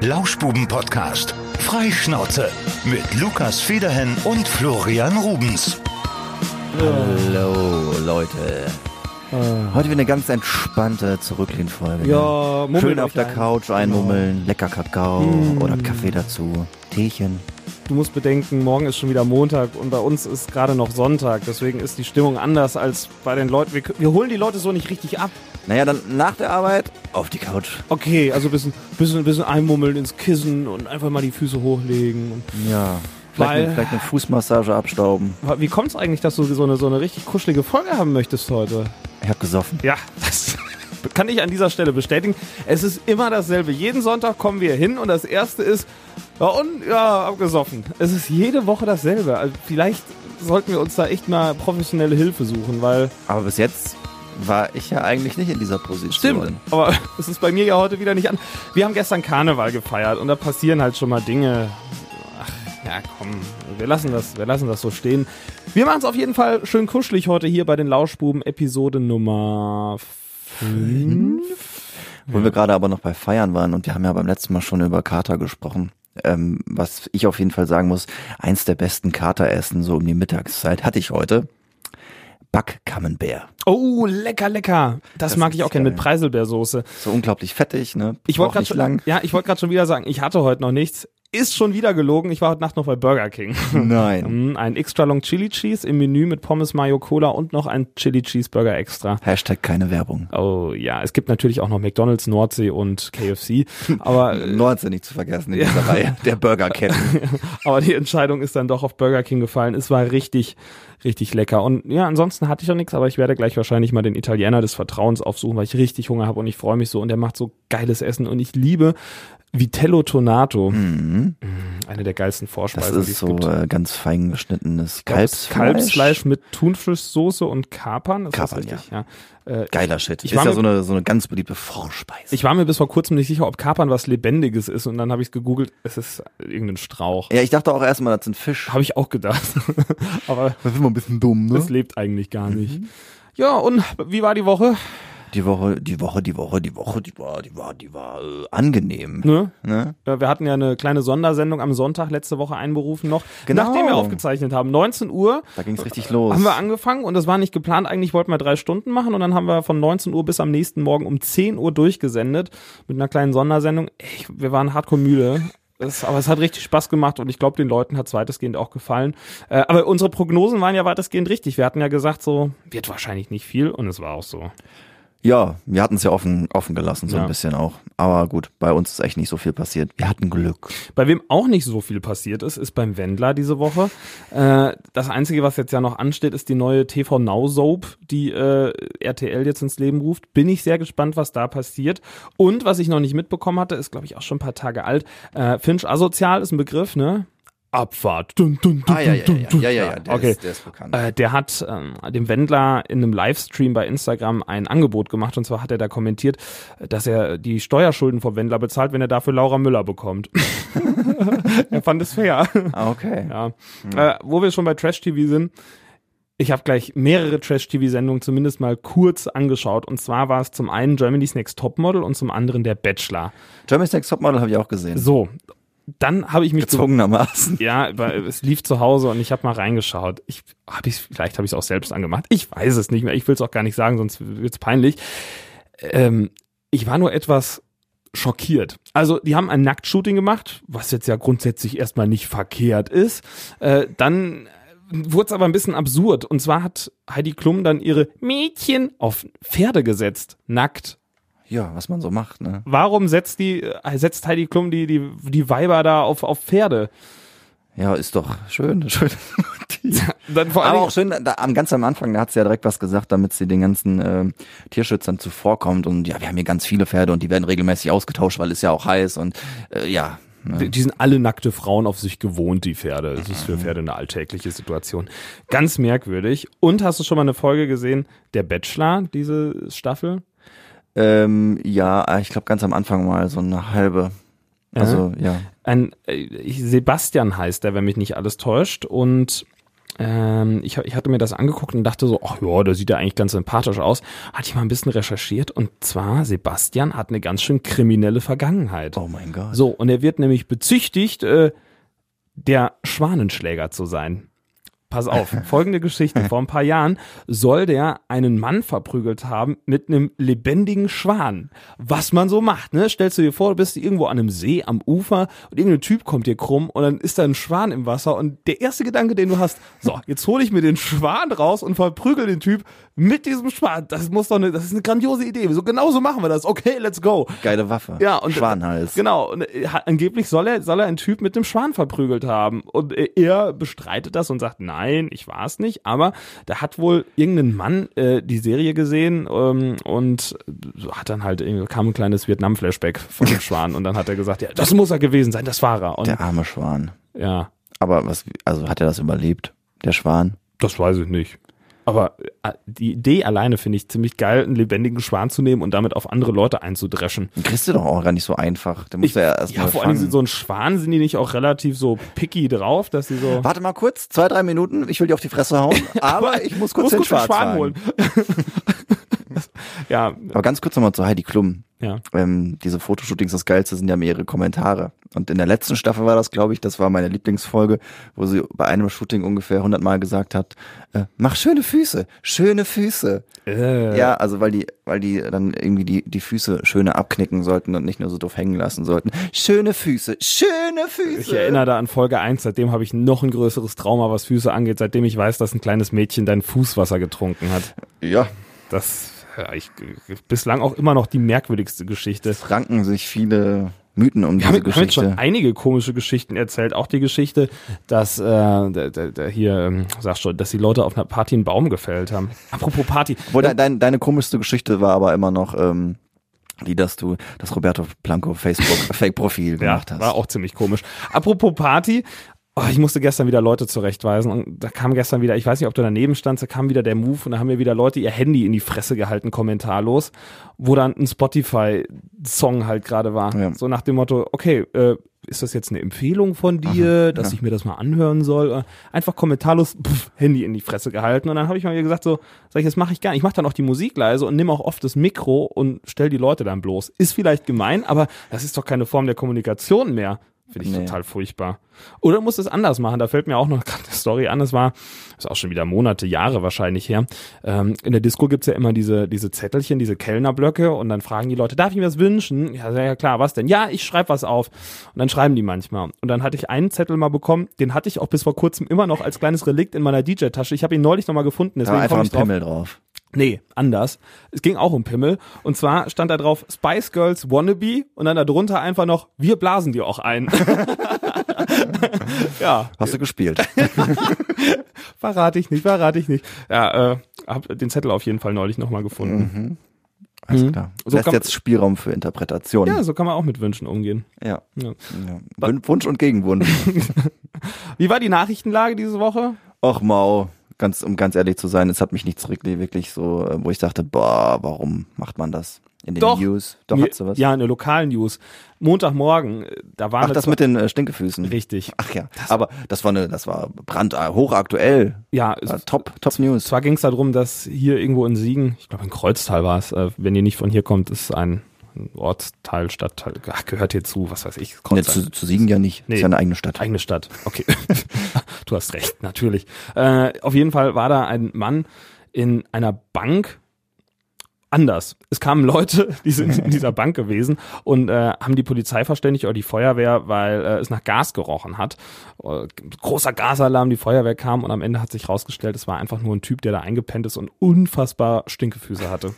Lauschbuben-Podcast. Freischnauze. Mit Lukas Federhen und Florian Rubens. Hallo Leute. Heute wieder eine ganz entspannte Zurücklehnfolge. ne? Ja, mummelt Schön auf der ein. Couch einmummeln, lecker Kakao Mm. oder Kaffee dazu, Teechen. Du musst bedenken, morgen ist schon wieder Montag und bei uns ist gerade noch Sonntag. Deswegen ist die Stimmung anders als bei den Leuten. Wir, wir holen die Leute so nicht richtig ab. Naja, dann nach der Arbeit auf die Couch. Okay, also ein bisschen, bisschen, bisschen einmummeln ins Kissen und einfach mal die Füße hochlegen. Und Ja. Vielleicht, Weil- eine, vielleicht eine Fußmassage abstauben. wie kommt es eigentlich, dass du so eine, so eine richtig kuschelige Folge haben möchtest heute? Ich hab gesoffen. Ja, kann ich an dieser Stelle bestätigen. Es ist immer dasselbe. Jeden Sonntag kommen wir hin und das erste ist, ja und, ja, abgesoffen. Es ist jede Woche dasselbe. Also vielleicht sollten wir uns da echt mal professionelle Hilfe suchen, weil Aber bis jetzt war ich ja eigentlich nicht in dieser Position. aber es ist bei mir ja heute wieder nicht an. Wir haben gestern Karneval gefeiert und da passieren halt schon mal Dinge. Ach, ja, komm, wir lassen das, wir lassen das so stehen. Wir machen es auf jeden Fall schön kuschelig heute hier bei den Lauschbuben Episode Nummer 5. Wo wir gerade aber noch bei Feiern waren und wir haben ja beim letzten Mal schon über Kater gesprochen. Ähm, was ich auf jeden Fall sagen muss, eins der besten Kateressen so um die Mittagszeit hatte ich heute. Backkammenbär. Oh, lecker, lecker. Das, Das mag ich auch gerne mit Preiselbeersoße. So unglaublich fettig, ne? Ich wollte gerade schon, lang. ja, ich wollte gerade schon wieder sagen, ich hatte heute noch nichts. Ist schon wieder gelogen. Ich war heute Nacht noch bei Burger King. Nein. Mm, ein extra long Chili Cheese im Menü mit Pommes Mayo Cola und noch ein Chili Cheeseburger extra. Hashtag keine Werbung. Oh ja, es gibt natürlich auch noch McDonald's, Nordsee und KFC, aber Nordsee nicht zu vergessen in dieser Reihe der Burgerketten. aber die Entscheidung ist dann doch auf Burger King gefallen. Es war richtig richtig lecker und ja, ansonsten hatte ich noch nichts, aber ich werde gleich wahrscheinlich mal den Italiener des Vertrauens aufsuchen, weil ich richtig Hunger habe und ich freue mich so und der macht so geiles Essen und ich liebe Vitello Tonato. Mhm. Eine der geilsten Das Vorspeisen, die ist es so gibt. äh, ganz fein geschnittenes Kalbsfleisch. Kalbsfleisch. Mit Thunfischsoße und Kapern. Ist das Kapern, richtig? ja. Äh, Geiler Shit. Ich ist war ja mir- so eine, so eine ganz beliebte Vorspeise. ich war mir bis vor kurzem nicht sicher, ob Kapern was Lebendiges ist und dann habe ich es gegoogelt. Es ist irgendein Strauch. ja, ich dachte auch erstmal, das sind Fisch. Habe ich auch gedacht. Aber Das ist immer ein bisschen dumm, ne? es lebt eigentlich gar nicht. Mhm. Ja, und wie war die Woche? Die Woche, die Woche, die Woche, die Woche, die war, die war, die war äh, angenehm. Ne? Ne? Ja, Wir hatten ja eine kleine Sondersendung am Sonntag letzte Woche einberufen noch, Genau. nachdem wir aufgezeichnet haben. 19 Uhr Da ging's richtig los. haben wir angefangen und das war nicht geplant. Eigentlich wollten wir drei Stunden machen und dann haben wir von 19 Uhr bis am nächsten Morgen um 10 Uhr durchgesendet mit einer kleinen Sondersendung. Ey, wir waren hardcore müde. Es, aber es hat richtig Spaß gemacht und ich glaube, den Leuten hat es weitestgehend auch gefallen. Äh, aber unsere Prognosen waren ja weitestgehend richtig. Wir hatten ja gesagt, so wird wahrscheinlich nicht viel und es war auch so. Ja, wir hatten es ja offen, offen gelassen, so Ja. ein bisschen auch. Aber gut, bei uns ist echt nicht so viel passiert. Wir hatten Glück. Bei wem auch nicht so viel passiert ist, ist beim Wendler diese Woche. Äh, das Einzige, was jetzt ja noch ansteht, ist die neue TV Now Soap, die äh, RTL jetzt ins Leben ruft. Bin ich sehr gespannt, was da passiert. Und was ich noch nicht mitbekommen hatte, ist, glaube ich, auch schon ein paar Tage alt. Äh, Finch Asozial ist ein Begriff, ne? Abfahrt. Dun, dun, dun, Ah, ja, ja, dun, ja, dun. ja, ja, ja, der, okay. ist, der ist bekannt. Äh, der hat ähm, dem Wendler in einem Livestream bei Instagram ein Angebot gemacht und zwar hat er da kommentiert, dass er die Steuerschulden vom Wendler bezahlt, wenn er dafür Laura Müller bekommt. er fand es fair. ah, okay. Ja. Äh, wo wir schon bei Trash TV sind, ich habe gleich mehrere Trash TV Sendungen zumindest mal kurz angeschaut und zwar war es zum einen Germany's Next Topmodel und zum anderen der Bachelor. Germany's Next Topmodel habe ich auch gesehen. So, dann habe ich mich ge- Gezwungenermaßen. ja, weil es lief zu Hause und ich habe mal reingeschaut. Ich habe ich vielleicht habe ich es auch selbst angemacht. Ich weiß es nicht mehr. Ich will es auch gar nicht sagen, sonst wird's peinlich. Ähm, ich war nur etwas schockiert. Also die haben ein Nacktshooting gemacht, was jetzt ja grundsätzlich erstmal nicht verkehrt ist. Äh, dann wurde es aber ein bisschen absurd. Und zwar hat Heidi Klum dann ihre Mädchen auf Pferde gesetzt, nackt. Ja, was man so macht, ne? Warum setzt die äh, setzt Heidi Klum die die die Weiber da auf auf Pferde? Ja, ist doch schön, schön. Dann vor Aber auch schön, da, am ganz am Anfang, da hat sie ja direkt was gesagt, damit sie den ganzen äh, Tierschützern zuvorkommt. Und ja, wir haben hier ganz viele Pferde und die werden regelmäßig ausgetauscht, weil es ja auch heiß und äh, ja. Die, Ne? die sind alle nackte Frauen auf sich gewohnt, die Pferde. Das ist für Mhm. Pferde eine alltägliche Situation. Ganz merkwürdig. Und hast du schon mal eine Folge gesehen, der Bachelor, diese Staffel? Ähm, ja, äh, ich glaube ganz am Anfang mal so eine halbe. Also ja. Ein äh, Sebastian heißt der, wenn mich nicht alles täuscht. Und ähm, ich, ich hatte mir das angeguckt und dachte so, ach ja, der sieht ja eigentlich ganz sympathisch aus. Hatte ich mal ein bisschen recherchiert und zwar, Sebastian hat eine ganz schön kriminelle Vergangenheit. Oh mein Gott. So, und er wird nämlich bezichtigt, äh, der Schwanenschläger zu sein. Pass auf, folgende Geschichte. Vor ein paar Jahren soll der einen Mann verprügelt haben mit einem lebendigen Schwan. Was man so macht, ne? Stellst du dir vor, du bist irgendwo an einem See am Ufer und irgendein Typ kommt dir krumm und dann ist da ein Schwan im Wasser und der erste Gedanke, den du hast, so, jetzt hole ich mir den Schwan raus und verprügel den Typ mit diesem Schwan. Das muss doch eine, das ist eine grandiose Idee. So genauso machen wir das. Okay, let's go. Geile Waffe. Ja, und Schwanhals. Genau, und äh, angeblich soll er, soll er einen Typ mit dem Schwan verprügelt haben. Und äh, er bestreitet das und sagt, nein, ich war es nicht. Aber da hat wohl irgendein Mann äh, die Serie gesehen ähm, und so hat dann halt irgendwie kam ein kleines Vietnam-Flashback von dem Schwan und dann hat er gesagt, ja, das muss er gewesen sein, das war er. Und Der arme Schwan. ja, Aber was, also hat er das überlebt? Der Schwan? das weiß ich nicht. Aber äh, die Idee alleine finde ich ziemlich geil, einen lebendigen Schwan zu nehmen und damit auf andere Leute einzudreschen. Den kriegst du doch auch gar nicht so einfach. Den musst du ja erst Ja, mal vor allem fangen. so ein Schwan sind die nicht auch relativ so picky drauf, dass sie so. Warte mal kurz, zwei, drei Minuten, ich will dir auf die Fresse hauen, aber ich muss kurz den den Schwan Schwan holen. ja, Aber ganz kurz nochmal zu Heidi Klum. ja. Ähm, diese Fotoshootings, das Geilste sind ja mehrere Kommentare. Und in der letzten Staffel war das, glaube ich, das war meine Lieblingsfolge, wo sie bei einem Shooting ungefähr 100 Mal gesagt hat, äh, mach schöne Füße, schöne Füße. Äh, Ja, also weil die, weil die dann irgendwie die, die Füße schöner abknicken sollten und nicht nur so doof hängen lassen sollten. Schöne Füße, schöne Füße. Ich erinnere da an Folge 1, seitdem habe ich noch ein größeres Trauma, was Füße angeht, seitdem ich weiß, dass ein kleines Mädchen dein Fußwasser getrunken hat. Ja, Das ich bislang auch immer noch die merkwürdigste Geschichte. es ranken sich viele Mythen um Wir haben, diese haben jetzt schon Geschichte. einige komische Geschichten erzählt. Auch die Geschichte, dass äh, der, der, der hier, ähm, sag schon, dass die Leute auf einer Party einen Baum gefällt haben. Apropos Party. Wo de, dein, deine komischste Geschichte war aber immer noch ähm, die, dass du das Roberto Blanco Facebook Fake-Profil Ja, gemacht hast. war auch ziemlich komisch. Apropos Party. Oh, ich musste gestern wieder Leute zurechtweisen und da kam gestern wieder, ich weiß nicht, ob du daneben standst, da kam wieder der Move und da haben mir wieder Leute ihr Handy in die Fresse gehalten, kommentarlos, wo dann ein Spotify-Song halt gerade war. Ja. So nach dem Motto, okay, äh, ist das jetzt eine Empfehlung von dir, dass ich mir das mal anhören soll? Äh, Einfach kommentarlos pff, Handy in die Fresse gehalten und dann habe ich mal gesagt so, sag ich, das mache ich gar nicht. Ich mache dann auch die Musik leise und nehme auch oft das Mikro und stell die Leute dann bloß. Ist vielleicht gemein, aber das ist doch keine Form der Kommunikation mehr. Finde ich Nee. total furchtbar. Oder muss es anders machen? Da fällt mir auch noch gerade eine Story an. Das war, ist auch schon wieder Monate, Jahre wahrscheinlich her. Ähm, in der Disco gibt's ja immer diese, diese Zettelchen, diese Kellnerblöcke und dann fragen die Leute, darf ich mir was wünschen? Ja, ja klar, was denn? Ja, ich schreibe was auf. Und dann schreiben die manchmal. Und dann hatte ich einen Zettel mal bekommen, den hatte ich auch bis vor kurzem immer noch als kleines Relikt in meiner DJ-Tasche. Ich habe ihn neulich nochmal gefunden, da war deswegen einfach ein. Pimmel drauf. Nee, anders. Es ging auch um Pimmel. Und zwar stand da drauf Spice Girls Wannabe und dann darunter einfach noch, wir blasen dir auch ein. ja, Hast du gespielt? verrate ich nicht, verrate ich nicht. Ja, äh, hab den Zettel auf jeden Fall neulich nochmal gefunden. Alles Mhm. klar. So Lässt jetzt Spielraum für Interpretation. Ja, so kann man auch mit Wünschen umgehen. Ja. Ja. ja. Wun- Wunsch und Gegenwunsch. Wie war die Nachrichtenlage diese Woche? Och Mau, ganz, um ganz ehrlich zu sein, es hat mich nicht zurück, wirklich so, äh, wo ich dachte, boah, warum macht man das? In den Doch. News. Doch, Mir- hast du was? Ja, eine lokalen News. Montagmorgen, äh, da war Ach, das mit den äh, Stinkefüßen. Richtig. Ach ja, aber das war eine, das war brand hochaktuell. Ja, War top, top News. zwar ging es darum, dass hier irgendwo in Siegen, ich glaube in Kreuztal war es, äh, wenn ihr nicht von hier kommt, ist ein ein Ortsteil, Stadtteil, ach, gehört hier zu, was weiß ich, Nee, zu, zu Siegen ja nicht. Nee. Ist ja eine eigene Stadt. Eigene Stadt. Okay. du hast recht, natürlich. Äh, auf jeden Fall war da ein Mann in einer Bank. Anders. Es kamen Leute, die sind in dieser Bank gewesen und äh, haben die Polizei verständigt oder die Feuerwehr, weil äh, es nach Gas gerochen hat. Äh, großer Gasalarm, die Feuerwehr kam und am Ende hat sich rausgestellt, es war einfach nur ein Typ, der da eingepennt ist und unfassbar Stinkefüße hatte.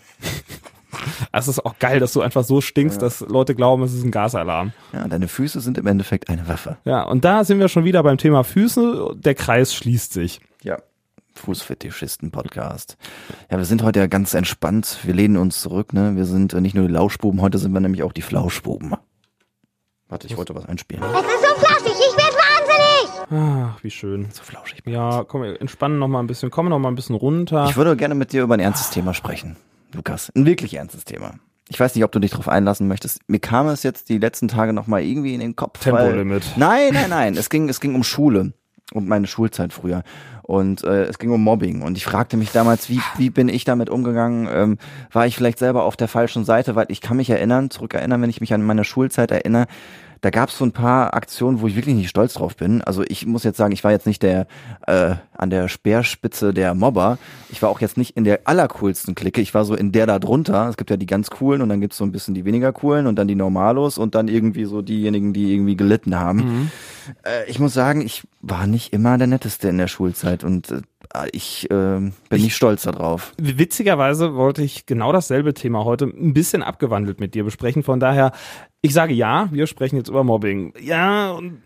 Es ist auch geil, dass du einfach so stinkst, dass Leute glauben, es ist ein Gasalarm. Ja, deine Füße sind im Endeffekt eine Waffe. Ja, und da sind wir schon wieder beim Thema Füße. Der Kreis schließt sich. Ja. Fußfetischisten-Podcast. Ja, wir sind heute ja ganz entspannt. Wir lehnen uns zurück, ne? Wir sind nicht nur die Lauschbuben, heute sind wir nämlich auch die Flauschbuben. Warte, ich wollte was einspielen. Es ist so flauschig, ich werde wahnsinnig! Ach, wie schön. So flauschig. Ja, komm, wir entspannen noch mal ein bisschen, kommen noch mal ein bisschen runter. Ich würde gerne mit dir über ein ernstes Thema sprechen, Lukas. Ein wirklich ernstes Thema. Ich weiß nicht, ob du dich darauf einlassen möchtest. Mir kam es jetzt die letzten Tage noch mal irgendwie in den Kopf. Tempolimit. Nein, nein, nein. Es ging, es ging um Schule. um meine Schulzeit früher. Und äh, es ging um Mobbing. Und ich fragte mich damals, wie, wie bin ich damit umgegangen? Ähm, war ich vielleicht selber auf der falschen Seite? Weil ich kann mich erinnern, zurückerinnern, wenn ich mich an meine Schulzeit erinnere, da gab es so ein paar Aktionen, wo ich wirklich nicht stolz drauf bin. Also ich muss jetzt sagen, ich war jetzt nicht der äh, an der Speerspitze der Mobber. Ich war auch jetzt nicht in der allercoolsten Clique. Ich war so in der da drunter. Es gibt ja die ganz coolen und dann gibt's so ein bisschen die weniger coolen und dann die Normalos und dann irgendwie so diejenigen, die irgendwie gelitten haben. Mhm. Äh, ich muss sagen, ich war nicht immer der Netteste in der Schulzeit und äh, ich äh, bin nicht stolz darauf. Witzigerweise wollte ich genau dasselbe Thema heute ein bisschen abgewandelt mit dir besprechen. Von daher, ich sage ja, wir sprechen jetzt über Mobbing. Ja, und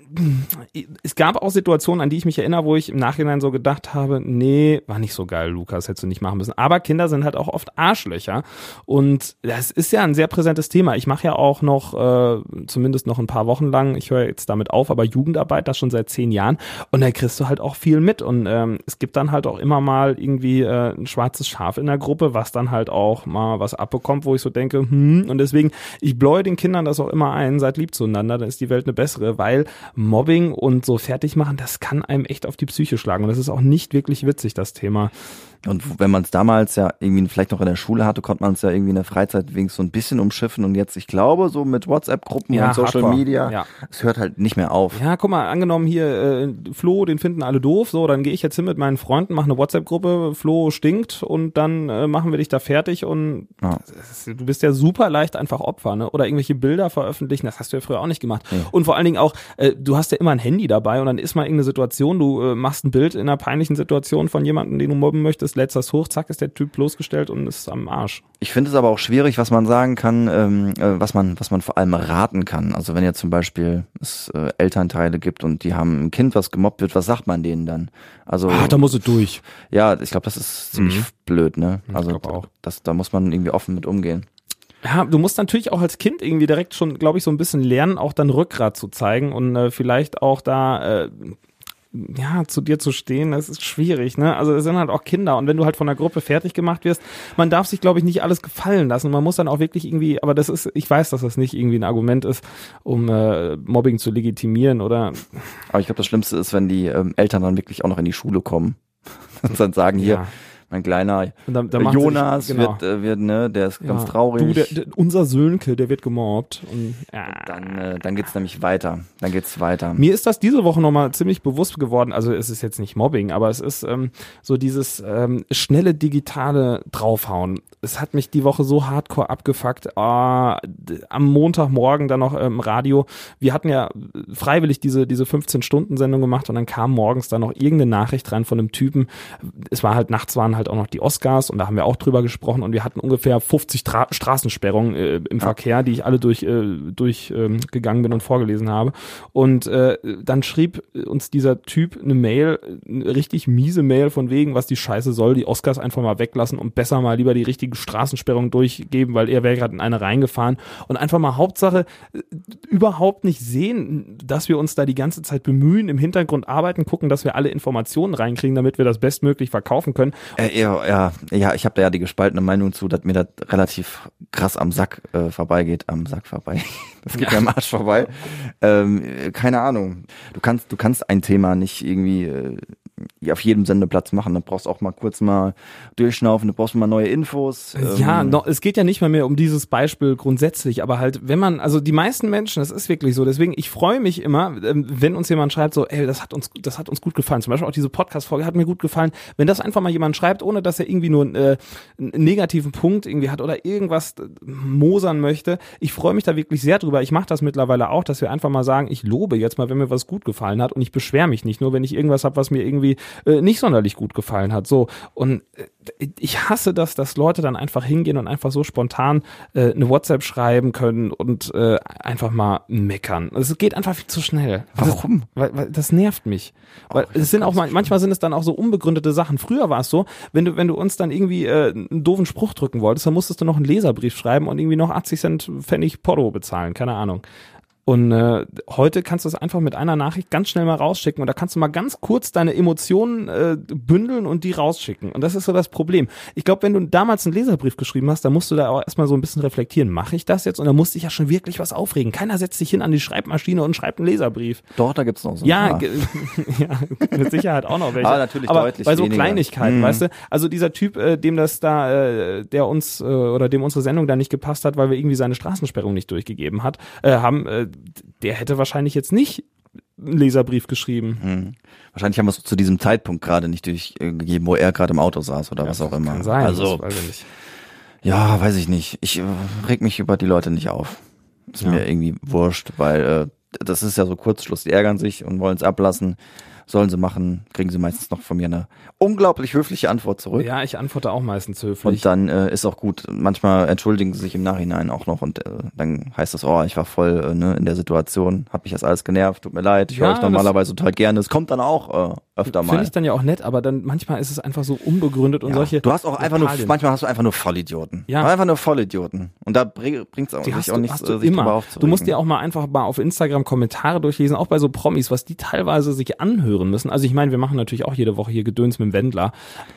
es gab auch Situationen, an die ich mich erinnere, wo ich im Nachhinein so gedacht habe, nee, war nicht so geil, Lukas, hättest du nicht machen müssen. Aber Kinder sind halt auch oft Arschlöcher und das ist ja ein sehr präsentes Thema. Ich mache ja auch noch, äh, zumindest noch ein paar Wochen lang, ich höre jetzt damit auf, aber Jugendarbeit, das schon seit zehn Jahren und da kriegst du halt auch viel mit und ähm, es gibt dann halt auch immer mal irgendwie äh, ein schwarzes Schaf in der Gruppe, was dann halt auch mal was abbekommt, wo ich so denke, hm, und deswegen, ich bläue den Kindern das auch immer ein, seid lieb zueinander, dann ist die Welt eine bessere, weil Mobbing und so fertig machen, das kann einem echt auf die Psyche schlagen. Und das ist auch nicht wirklich witzig, das Thema. Und wenn man es damals ja irgendwie vielleicht noch in der Schule hatte, konnte man es ja irgendwie in der Freizeit wenigstens so ein bisschen umschiffen. Und jetzt, ich glaube, so mit WhatsApp-Gruppen Ja, und Social Hardcore. Media, Ja. es hört halt nicht mehr auf. Ja, guck mal, angenommen hier, äh, Flo, den finden alle doof, so, dann gehe ich jetzt hin mit meinen Freunden, mache eine WhatsApp-Gruppe, Flo stinkt und dann äh, machen wir dich da fertig und Ja. du bist ja super leicht einfach Opfer, ne? Oder irgendwelche Bilder veröffentlichen, das hast du ja früher auch nicht gemacht. Und vor allen Dingen auch, äh, du hast ja immer ein Handy dabei und dann ist mal irgendeine Situation, du äh, machst ein Bild in einer peinlichen Situation von jemandem, den du mobben möchtest, lädst das hoch, zack, ist der Typ bloßgestellt und ist am Arsch. Ich finde es aber auch schwierig, was man sagen kann, ähm, äh, was man, was man vor allem raten kann. Also wenn jetzt zum Beispiel es äh, Elternteile gibt und die haben ein Kind, was gemobbt wird, was sagt man denen dann? Also Ah, da muss es durch. ja, ich glaube, das ist ziemlich blöd, ne? Also glaub auch. das, da muss man irgendwie offen mit umgehen. Ja, du musst natürlich auch als Kind irgendwie direkt schon, glaube ich, so ein bisschen lernen, auch dann Rückgrat zu zeigen und äh, vielleicht auch da äh, ja, zu dir zu stehen, das ist schwierig, ne? Also es sind halt auch Kinder und wenn du halt von der Gruppe fertig gemacht wirst, man darf sich, glaube ich, nicht alles gefallen lassen. Man muss dann auch wirklich irgendwie, aber das ist, ich weiß, dass das nicht irgendwie ein Argument ist, um äh, Mobbing zu legitimieren oder Aber ich glaube, das Schlimmste ist, wenn die ähm, Eltern dann wirklich auch noch in die Schule kommen und dann sagen, hier, Ja. Mein kleiner Und dann- dann sie sich- Jonas genau. wird, äh, wird, ne, der ist ganz ja, traurig. Du, der, der, unser Sönke, der wird gemobbt und ja. dann, äh, dann geht's nämlich weiter. Dann geht's weiter. Mir ist das diese Woche nochmal ziemlich bewusst geworden. Also es ist jetzt nicht Mobbing, aber es ist ähm, so dieses ähm, schnelle digitale Draufhauen. Es hat mich die Woche so hardcore abgefuckt. D- am Montagmorgen dann noch im ähm, Radio. Wir hatten ja freiwillig diese, diese 15-Stunden-Sendung gemacht und dann kam morgens dann noch irgendeine Nachricht rein von einem Typen. Es war halt, nachts waren halt auch noch die Oscars und da haben wir auch drüber gesprochen und wir hatten ungefähr 50 Tra Straßensperrungen äh, im Verkehr, die ich alle durch, äh, durch ähm, gegangen bin und vorgelesen habe. Und äh, dann schrieb uns dieser Typ eine Mail, eine richtig miese Mail von wegen, was die Scheiße soll, die Oscars einfach mal weglassen und besser mal lieber die richtige Straßensperrung durchgeben, weil er wäre gerade in eine reingefahren und einfach mal Hauptsache äh, überhaupt nicht sehen, dass wir uns da die ganze Zeit bemühen, im Hintergrund arbeiten, gucken, dass wir alle Informationen reinkriegen, damit wir das bestmöglich verkaufen können. Äh, ja, ja, ja, ich habe da ja die gespaltene Meinung zu, dass mir das relativ krass am Sack äh, vorbeigeht. Am Sack vorbei. Das geht mir am Arsch vorbei. Ähm, äh, keine Ahnung. Du kannst, du kannst ein Thema nicht irgendwie äh, auf jedem Sendeplatz machen. Du brauchst auch mal kurz mal durchschnaufen, du brauchst mal neue Infos. Ja, ähm, no, es geht ja nicht mal mehr um dieses Beispiel grundsätzlich, aber halt, wenn man, also die meisten Menschen, das ist wirklich so, deswegen, ich freue mich immer, ähm, wenn uns jemand schreibt, so, ey, das hat uns, das hat uns gut gefallen. Zum Beispiel auch diese Podcast-Folge hat mir gut gefallen. Wenn das einfach mal jemand schreibt, ohne dass er irgendwie nur äh, einen negativen Punkt irgendwie hat oder irgendwas äh, mosern möchte, ich freue mich da wirklich sehr drüber. Ich mache das mittlerweile auch, dass wir einfach mal sagen, ich lobe jetzt mal, wenn mir was gut gefallen hat und ich beschwere mich nicht nur, wenn ich irgendwas habe, was mir irgendwie äh, nicht sonderlich gut gefallen hat. So und äh, ich hasse das, dass Leute dann einfach hingehen und einfach so spontan äh, eine WhatsApp schreiben können und äh, einfach mal meckern. Es geht einfach viel zu schnell. Warum? Das, weil, weil das nervt mich. Weil es sind auch mal, manchmal sind es dann auch so unbegründete Sachen. Früher war es so, wenn du wenn du uns dann irgendwie äh, einen doofen Spruch drücken wolltest, dann musstest du noch einen Leserbrief schreiben und irgendwie noch 80 Cent Pfennig Porto bezahlen. Keine Ahnung. Und äh, heute kannst du es einfach mit einer Nachricht ganz schnell mal rausschicken und da kannst du mal ganz kurz deine Emotionen äh, bündeln und die rausschicken. Und das ist so das Problem. Ich glaube, wenn du damals einen Leserbrief geschrieben hast, dann musst du da auch erstmal so ein bisschen reflektieren. Mache ich das jetzt? Und da musste ich ja schon wirklich was aufregen. Keiner setzt sich hin an die Schreibmaschine und schreibt einen Leserbrief. Doch, da gibt's noch so. ein Ja, ja, mit Sicherheit auch noch welche. Aber natürlich Aber deutlich bei so weniger. Kleinigkeiten, Mhm. weißt du? Also dieser Typ, äh, dem das da, äh, der uns äh, oder dem unsere Sendung da nicht gepasst hat, weil wir irgendwie seine Straßensperrung nicht durchgegeben hat, äh, haben, äh, der hätte wahrscheinlich jetzt nicht einen Leserbrief geschrieben. Hm. Wahrscheinlich haben wir es zu diesem Zeitpunkt gerade nicht durchgegeben, wo er gerade im Auto saß oder was auch immer. Kann sein. Also, das weiß ich nicht. ja, weiß ich nicht. Ich äh, reg mich über die Leute nicht auf. Ist Ja. mir irgendwie wurscht, weil äh, das ist ja so Kurzschluss. Die ärgern sich und wollen es ablassen. Sollen sie machen, kriegen sie meistens noch von mir eine unglaublich höfliche Antwort zurück. Ja, ich antworte auch meistens höflich. Und dann äh, ist auch gut. Manchmal entschuldigen sie sich im Nachhinein auch noch und äh, dann heißt das, oh, ich war voll äh, ne, in der Situation, hat mich das alles genervt, tut mir leid, ich Ja, höre euch normalerweise total gerne. Es kommt dann auch äh, öfter mal. Finde ich dann ja auch nett, aber dann manchmal ist es einfach so unbegründet und Ja, solche. du hast auch einfach nur, Lappalien. manchmal hast du einfach nur Vollidioten. Ja. Einfach nur Vollidioten. Und da bringt es auch, sich auch nichts, sich immer. aufzuregen. Du musst dir auch mal einfach mal auf Instagram Kommentare durchlesen, auch bei so Promis, was die teilweise sich anhören müssen. Also ich meine, wir machen natürlich auch jede Woche hier Gedöns mit dem Wendler,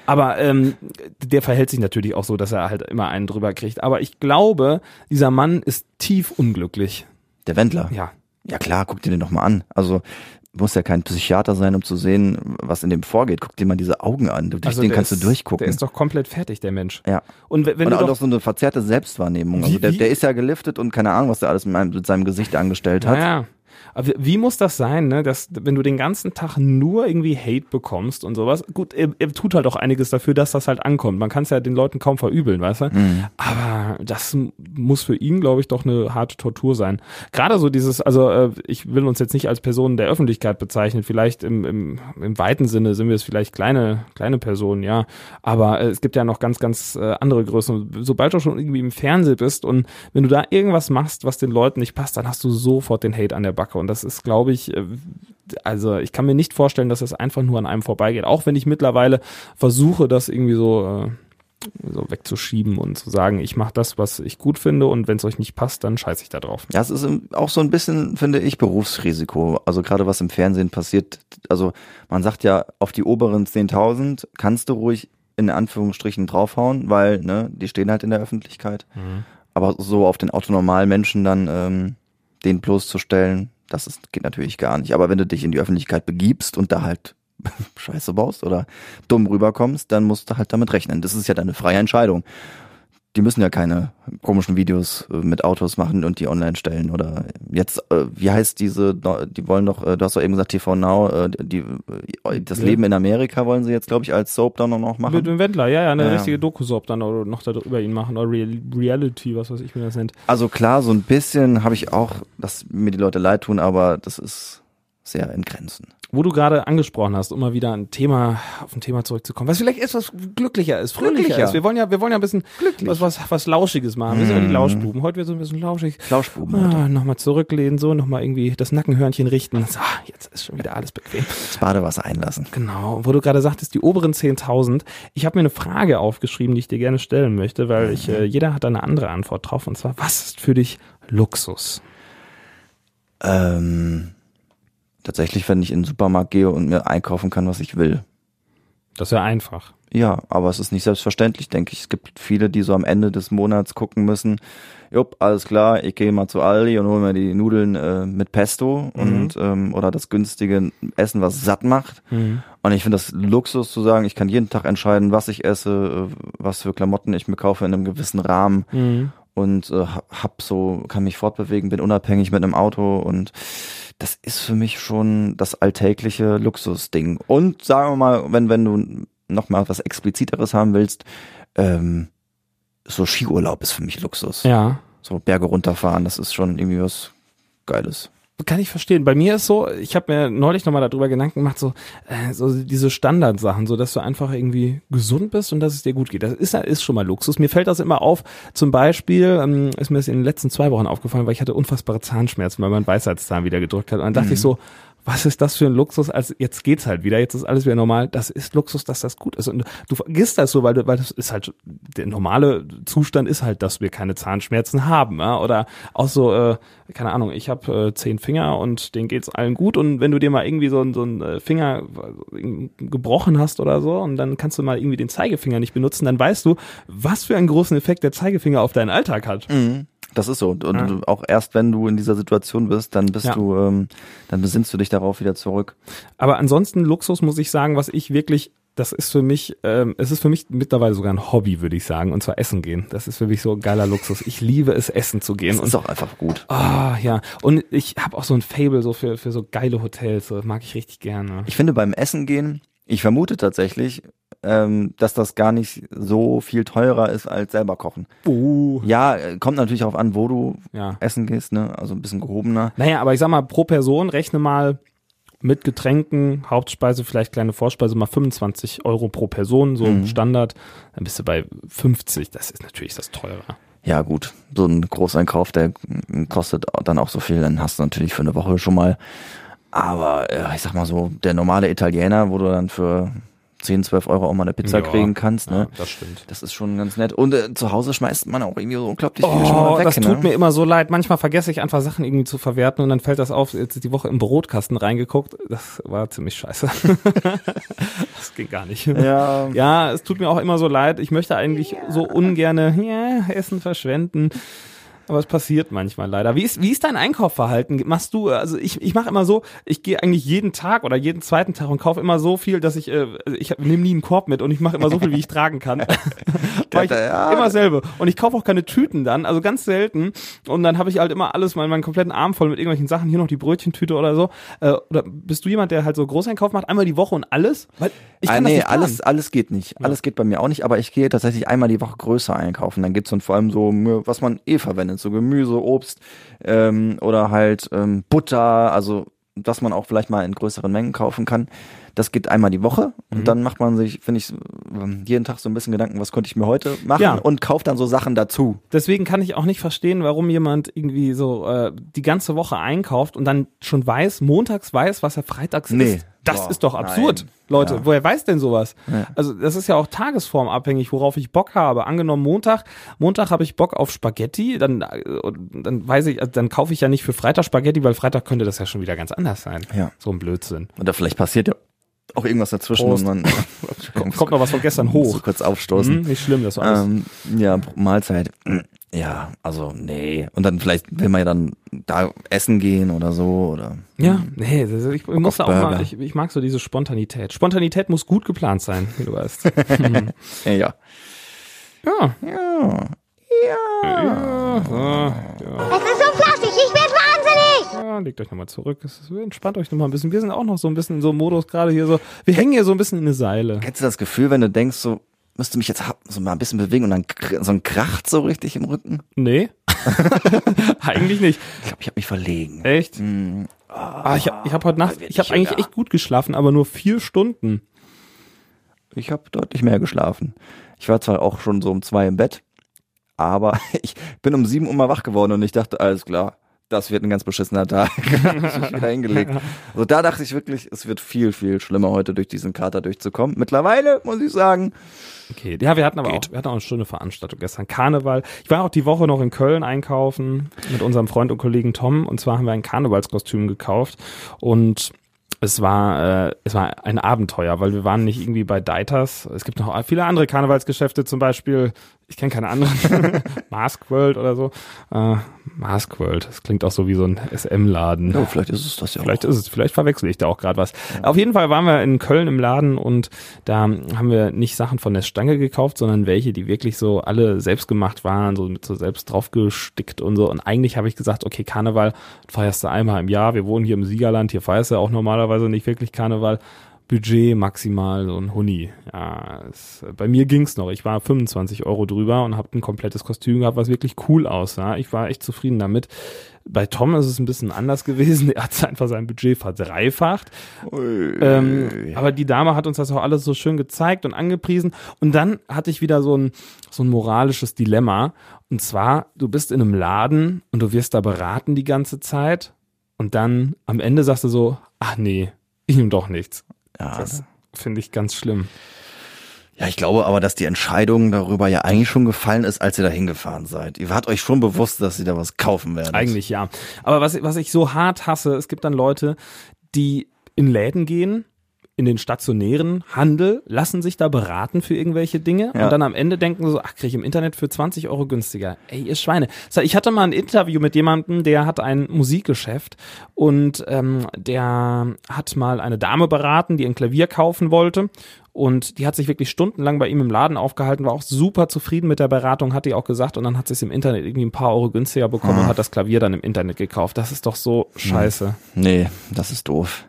aber ähm, der verhält sich natürlich auch so, dass er halt immer einen drüber kriegt. Aber ich glaube, dieser Mann ist tief unglücklich. Der Wendler. Ja. Ja klar, guck dir den doch mal an. Also muss ja kein Psychiater sein, um zu sehen, was in dem vorgeht. Guck dir mal diese Augen an. Durch Also den der kannst ist, du durchgucken. Der ist doch komplett fertig, der Mensch. ja. Und wenn, wenn und du auch doch, noch so eine verzerrte Selbstwahrnehmung. Also Wie- der, wie- der ist ja geliftet und keine Ahnung, was der alles mit, meinem, mit seinem Gesicht angestellt hat. Naja. Aber wie- muss das sein, ne, dass wenn du den ganzen Tag nur irgendwie Hate bekommst und sowas, gut, er, er tut halt auch einiges dafür, dass das halt ankommt. Man kann es ja den Leuten kaum verübeln, weißt du? Mhm. Aber das muss für ihn, glaube ich, doch eine harte Tortur sein. Gerade so dieses, also äh, ich will uns jetzt nicht als Personen der Öffentlichkeit bezeichnen, vielleicht im, im, im weiten Sinne sind wir es vielleicht kleine, kleine Personen, ja. Aber äh, es gibt ja noch ganz, ganz äh, andere Größen. Sobald du schon irgendwie im Fernsehen bist und wenn du da irgendwas machst, was den Leuten nicht passt, dann hast du sofort den Hate an der Backe. Und das ist, glaube ich, äh, also ich kann mir nicht vorstellen, dass es einfach nur an einem vorbeigeht. Auch wenn ich mittlerweile versuche, das irgendwie so, äh, so wegzuschieben und zu sagen, ich mache das, was ich gut finde und wenn es euch nicht passt, dann scheiße ich da drauf. Ja, es ist auch so ein bisschen, finde ich, Berufsrisiko. Also gerade was im Fernsehen passiert. Also man sagt ja, auf die oberen 10.000 kannst du ruhig in Anführungsstrichen draufhauen, weil ne, die stehen halt in der Öffentlichkeit. Aber so auf den Autonormalmenschen dann ähm, den bloßzustellen, das ist, geht natürlich gar nicht. Aber wenn du dich in die Öffentlichkeit begibst und da halt Scheiße baust oder dumm rüberkommst, dann musst du halt damit rechnen. Das ist ja deine freie Entscheidung. Die müssen ja keine komischen Videos äh, mit Autos machen und die online stellen oder jetzt, äh, wie heißt diese, die wollen doch, äh, du hast doch eben gesagt TV Now, die, das Ja. Leben in Amerika wollen sie jetzt, glaube ich, als Soap dann noch Mit machen. dem Wendler, ja, ja, eine Ja, richtige Doku-Soap dann oder noch da über ihn machen oder Real Reality, was weiß ich, wie das nennt. Also klar, so ein bisschen habe ich auch, dass mir die Leute leid tun, aber das ist sehr in Grenzen. Wo du gerade angesprochen hast, um mal wieder ein Thema, auf ein Thema zurückzukommen, was vielleicht etwas glücklicher ist, fröhlicher Glücklicher. ist. Wir wollen ja, wir wollen ja ein bisschen was, was, was Lauschiges machen. Wir sind ja die Mhm. Lauschbuben. Heute wird so ein bisschen lauschig. Flauschbuben. heute. Ah, nochmal zurücklehnen, so, nochmal irgendwie das Nackenhörnchen richten. So, jetzt ist schon wieder alles bequem. Das Badewasser einlassen. Genau, wo du gerade sagtest, die oberen 10.000. Ich habe mir eine Frage aufgeschrieben, die ich dir gerne stellen möchte, weil ich, äh, jeder hat da eine andere Antwort drauf. Und zwar, was ist für dich Luxus? Ähm, tatsächlich, wenn ich in den Supermarkt gehe und mir einkaufen kann, was ich will. Das ist ja einfach. Ja, aber es ist nicht selbstverständlich, denke ich. Es gibt viele, die so am Ende des Monats gucken müssen. Jupp, alles klar, ich gehe mal zu Aldi und hole mir die Nudeln äh, mit Pesto und ähm, oder das günstige Essen, was satt macht. Und ich finde das Luxus zu sagen, ich kann jeden Tag entscheiden, was ich esse, äh, was für Klamotten ich mir kaufe in einem gewissen Rahmen Mhm. und äh, hab so, kann mich fortbewegen, bin unabhängig mit einem Auto und das ist für mich schon das alltägliche Luxusding. Und sagen wir mal, wenn, wenn du noch mal was expliziteres haben willst, ähm, so Skiurlaub ist für mich Luxus. Ja. So Berge runterfahren, das ist schon irgendwie was Geiles. Kann ich verstehen. Bei mir ist so, ich habe mir neulich nochmal darüber Gedanken gemacht, so, äh, so diese Standardsachen, so dass du einfach irgendwie gesund bist und dass es dir gut geht. Das ist, ist schon mal Luxus. Mir fällt das immer auf. Zum Beispiel ähm, ist mir das in den letzten zwei Wochen aufgefallen, weil ich hatte unfassbare Zahnschmerzen, weil mein Weisheitszahn wieder gedrückt hat. Und dann dachte ich so, was ist das für ein Luxus? Also jetzt geht's halt wieder, jetzt ist alles wieder normal. Das ist Luxus, dass das gut ist. Und du vergisst das so, weil, du, weil das ist halt der normale Zustand ist halt, dass wir keine Zahnschmerzen haben. Ja? Oder auch so, äh, keine Ahnung, ich habe äh, zehn Finger und denen geht's allen gut. Und wenn du dir mal irgendwie so, so einen äh, Finger äh, gebrochen hast oder so, und dann kannst du mal irgendwie den Zeigefinger nicht benutzen, dann weißt du, was für einen großen Effekt der Zeigefinger auf deinen Alltag hat. Mhm. Das ist so. Und Ja. auch erst wenn du in dieser Situation bist, dann bist Ja. du, ähm, dann besinnst du dich darauf wieder zurück. Aber ansonsten Luxus muss ich sagen, was ich wirklich, das ist für mich, ähm, es ist für mich mittlerweile sogar ein Hobby, würde ich sagen, und zwar Essen gehen. Das ist für mich so ein geiler Luxus. Ich liebe es, essen zu gehen. Das Und ist auch einfach gut. Ah, ja. Und ich habe auch so ein Fable so für, für so geile Hotels. So, mag ich richtig gerne. Ich finde beim Essen gehen, ich vermute tatsächlich, ähm, dass das gar nicht so viel teurer ist als selber kochen. Uh. Ja, äh, kommt natürlich auch an, wo du Ja. essen gehst, ne? Also ein bisschen gehobener. Naja, aber ich sag mal, pro Person rechne mal mit Getränken, Hauptspeise, vielleicht kleine Vorspeise, mal 25 Euro pro Person, so Mhm. Standard. Dann bist du bei 50. Das ist natürlich das teurer. Ja, gut. So ein Großeinkauf, der kostet dann auch so viel, dann hast du natürlich für eine Woche schon mal. Aber äh, ich sag mal so, der normale Italiener, wo du dann für 10, 12 Euro auch mal eine Pizza Ja, kriegen kannst, ne? Ja, das stimmt. Das ist schon ganz nett. Und äh, zu Hause schmeißt man auch irgendwie so unglaublich viel schon Oh, mal weg. das ne? tut mir immer so leid. Manchmal vergesse ich einfach Sachen irgendwie zu verwerten und dann fällt das auf. Jetzt ist die Woche im Brotkasten reingeguckt. Das war ziemlich scheiße. das ging gar nicht. Ja, Ja, es tut mir auch immer so leid. Ich möchte eigentlich so ungerne ja, Essen verschwenden. Aber es passiert manchmal leider. Wie ist, wie ist dein Einkaufverhalten? Machst du, also ich, ich mache immer so, ich gehe eigentlich jeden Tag oder jeden zweiten Tag und kaufe immer so viel, dass ich, äh, ich nehme nie einen Korb mit und ich mache immer so viel, wie ich tragen kann. Weil ich, Ja. immer selbe. Und ich kaufe auch keine Tüten dann, also ganz selten. Und dann habe ich halt immer alles, meinen, meinen kompletten Arm voll mit irgendwelchen Sachen, hier noch die Brötchentüte oder so. Äh, oder bist du jemand, der halt so Großeinkauf macht, einmal die Woche und alles? Weil ich ah, kann das nee, alles, alles geht nicht. Alles geht bei mir auch nicht, aber ich gehe tatsächlich einmal die Woche größer einkaufen. Dann gibt's dann vor allem so, mh, was man eh verwendet, so Gemüse, Obst ähm, oder halt ähm, Butter, also dass man auch vielleicht mal in größeren Mengen kaufen kann. Das geht einmal die Woche und Mhm. dann macht man sich, finde ich, ähm, jeden Tag so ein bisschen Gedanken, was könnte ich mir heute machen Ja. und kauft dann so Sachen dazu. Deswegen kann ich auch nicht verstehen, warum jemand irgendwie so äh, die ganze Woche einkauft und dann schon weiß, montags weiß, was er freitags Nee. isst. Das Boah, ist doch absurd, nein. Leute. Ja. Woher weiß denn sowas? Ja. Also das ist ja auch tagesformabhängig, worauf ich Bock habe. Angenommen Montag, Montag habe ich Bock auf Spaghetti, dann äh, dann weiß ich, also dann kaufe ich ja nicht für Freitag Spaghetti, weil Freitag könnte das ja schon wieder ganz anders sein. Ja. So ein Blödsinn. Oder vielleicht passiert ja auch irgendwas dazwischen Prost. und man Kommt, noch was von gestern so hoch. kurz aufstoßen. Hm, nicht schlimm, das war alles. Ähm, ja, Mahlzeit. Ja, also nee. Und dann vielleicht will man ja dann da essen gehen oder so oder. Ja, nee, das, ich, ich muss da auch mal, ich, ich mag so diese Spontanität. Spontanität muss gut geplant sein, wie du weißt. Ja, ja. Ja. Ja. Ja, ja, Es ist so flachsig, ich werde wahnsinnig. ja, legt euch nochmal zurück. Es ist, entspannt euch nochmal ein bisschen. Wir sind auch noch so ein bisschen in so einem Modus gerade hier so. Wir hängen hier so ein bisschen in eine Seile. Kennst du das Gefühl, wenn du denkst, so müsste mich jetzt so mal ein bisschen bewegen und dann so ein Kracht so richtig im Rücken? Nee. Eigentlich nicht. Ich glaube, ich habe mich verlegen. Echt? Hm, Ah, ich habe ich hab heute Nacht, wird ich habe eigentlich echt gut geschlafen, aber nur vier Stunden. Ich habe deutlich mehr geschlafen. Ich war zwar auch schon so um zwei im Bett, aber ich bin um sieben Uhr mal wach geworden und ich dachte, alles klar, das wird ein ganz beschissener Tag. Wieder hingelegt. Also da dachte ich wirklich, es wird viel, viel schlimmer heute durch diesen Kater durchzukommen. Mittlerweile muss ich sagen, Okay, ja, wir hatten aber Geht. auch, wir hatten auch eine schöne Veranstaltung gestern. Karneval. Ich war auch die Woche noch in Köln einkaufen mit unserem Freund und Kollegen Tom. Und zwar haben wir ein Karnevalskostüm gekauft und es war, äh, es war ein Abenteuer, weil wir waren nicht irgendwie bei Deiters. Es gibt noch viele andere Karnevalsgeschäfte, zum Beispiel, ich kenne keine anderen, Mask World oder so. Äh, Mask World, das klingt auch so wie so ein SM-Laden. oh, vielleicht ist es das ja Vielleicht auch. ist es, vielleicht verwechsel ich da auch gerade was. Auf jeden Fall waren wir in Köln im Laden und da haben wir nicht Sachen von der Stange gekauft, sondern welche, die wirklich so alle selbst gemacht waren, so mit so selbst draufgestickt und so. Und eigentlich habe ich gesagt, okay, Karneval feierst du einmal im Jahr. Wir wohnen hier im Siegerland, hier feierst du auch normalerweise nicht wirklich Karneval. Budget maximal so ein Huni. Ja, es, bei mir ging's noch. Ich war 25 Euro drüber und habe ein komplettes Kostüm gehabt, was wirklich cool aussah. Ich war echt zufrieden damit. Bei Tom ist es ein bisschen anders gewesen. Er hat einfach sein Budget verdreifacht. Ähm, aber die Dame hat uns das auch alles so schön gezeigt und angepriesen. Und dann hatte ich wieder so ein, so ein moralisches Dilemma. Und zwar, du bist in einem Laden und du wirst da beraten die ganze Zeit. Und dann am Ende sagst du so, Ach nee, ich nehme doch nichts. Ja, Das finde ich ganz schlimm. ja, ich glaube aber, dass die Entscheidung darüber ja eigentlich schon gefallen ist, als ihr da hingefahren seid. Ihr wart euch schon bewusst, dass ihr da was kaufen werdet. Eigentlich ja. Aber was, was ich so hart hasse, es gibt dann Leute, die in Läden gehen, in den stationären Handel, lassen sich da beraten für irgendwelche Dinge Ja. und dann am Ende denken so, ach, krieg ich im Internet für 20 Euro günstiger. Ey, ihr Schweine. Ich hatte mal ein Interview mit jemandem, der hat ein Musikgeschäft und ähm, der hat mal eine Dame beraten, die ein Klavier kaufen wollte und die hat sich wirklich stundenlang bei ihm im Laden aufgehalten, war auch super zufrieden mit der Beratung, hat die auch gesagt und dann hat sie es im Internet irgendwie ein paar Euro günstiger bekommen und hat das Klavier dann im Internet gekauft. Das ist doch so scheiße. Nee, das ist doof.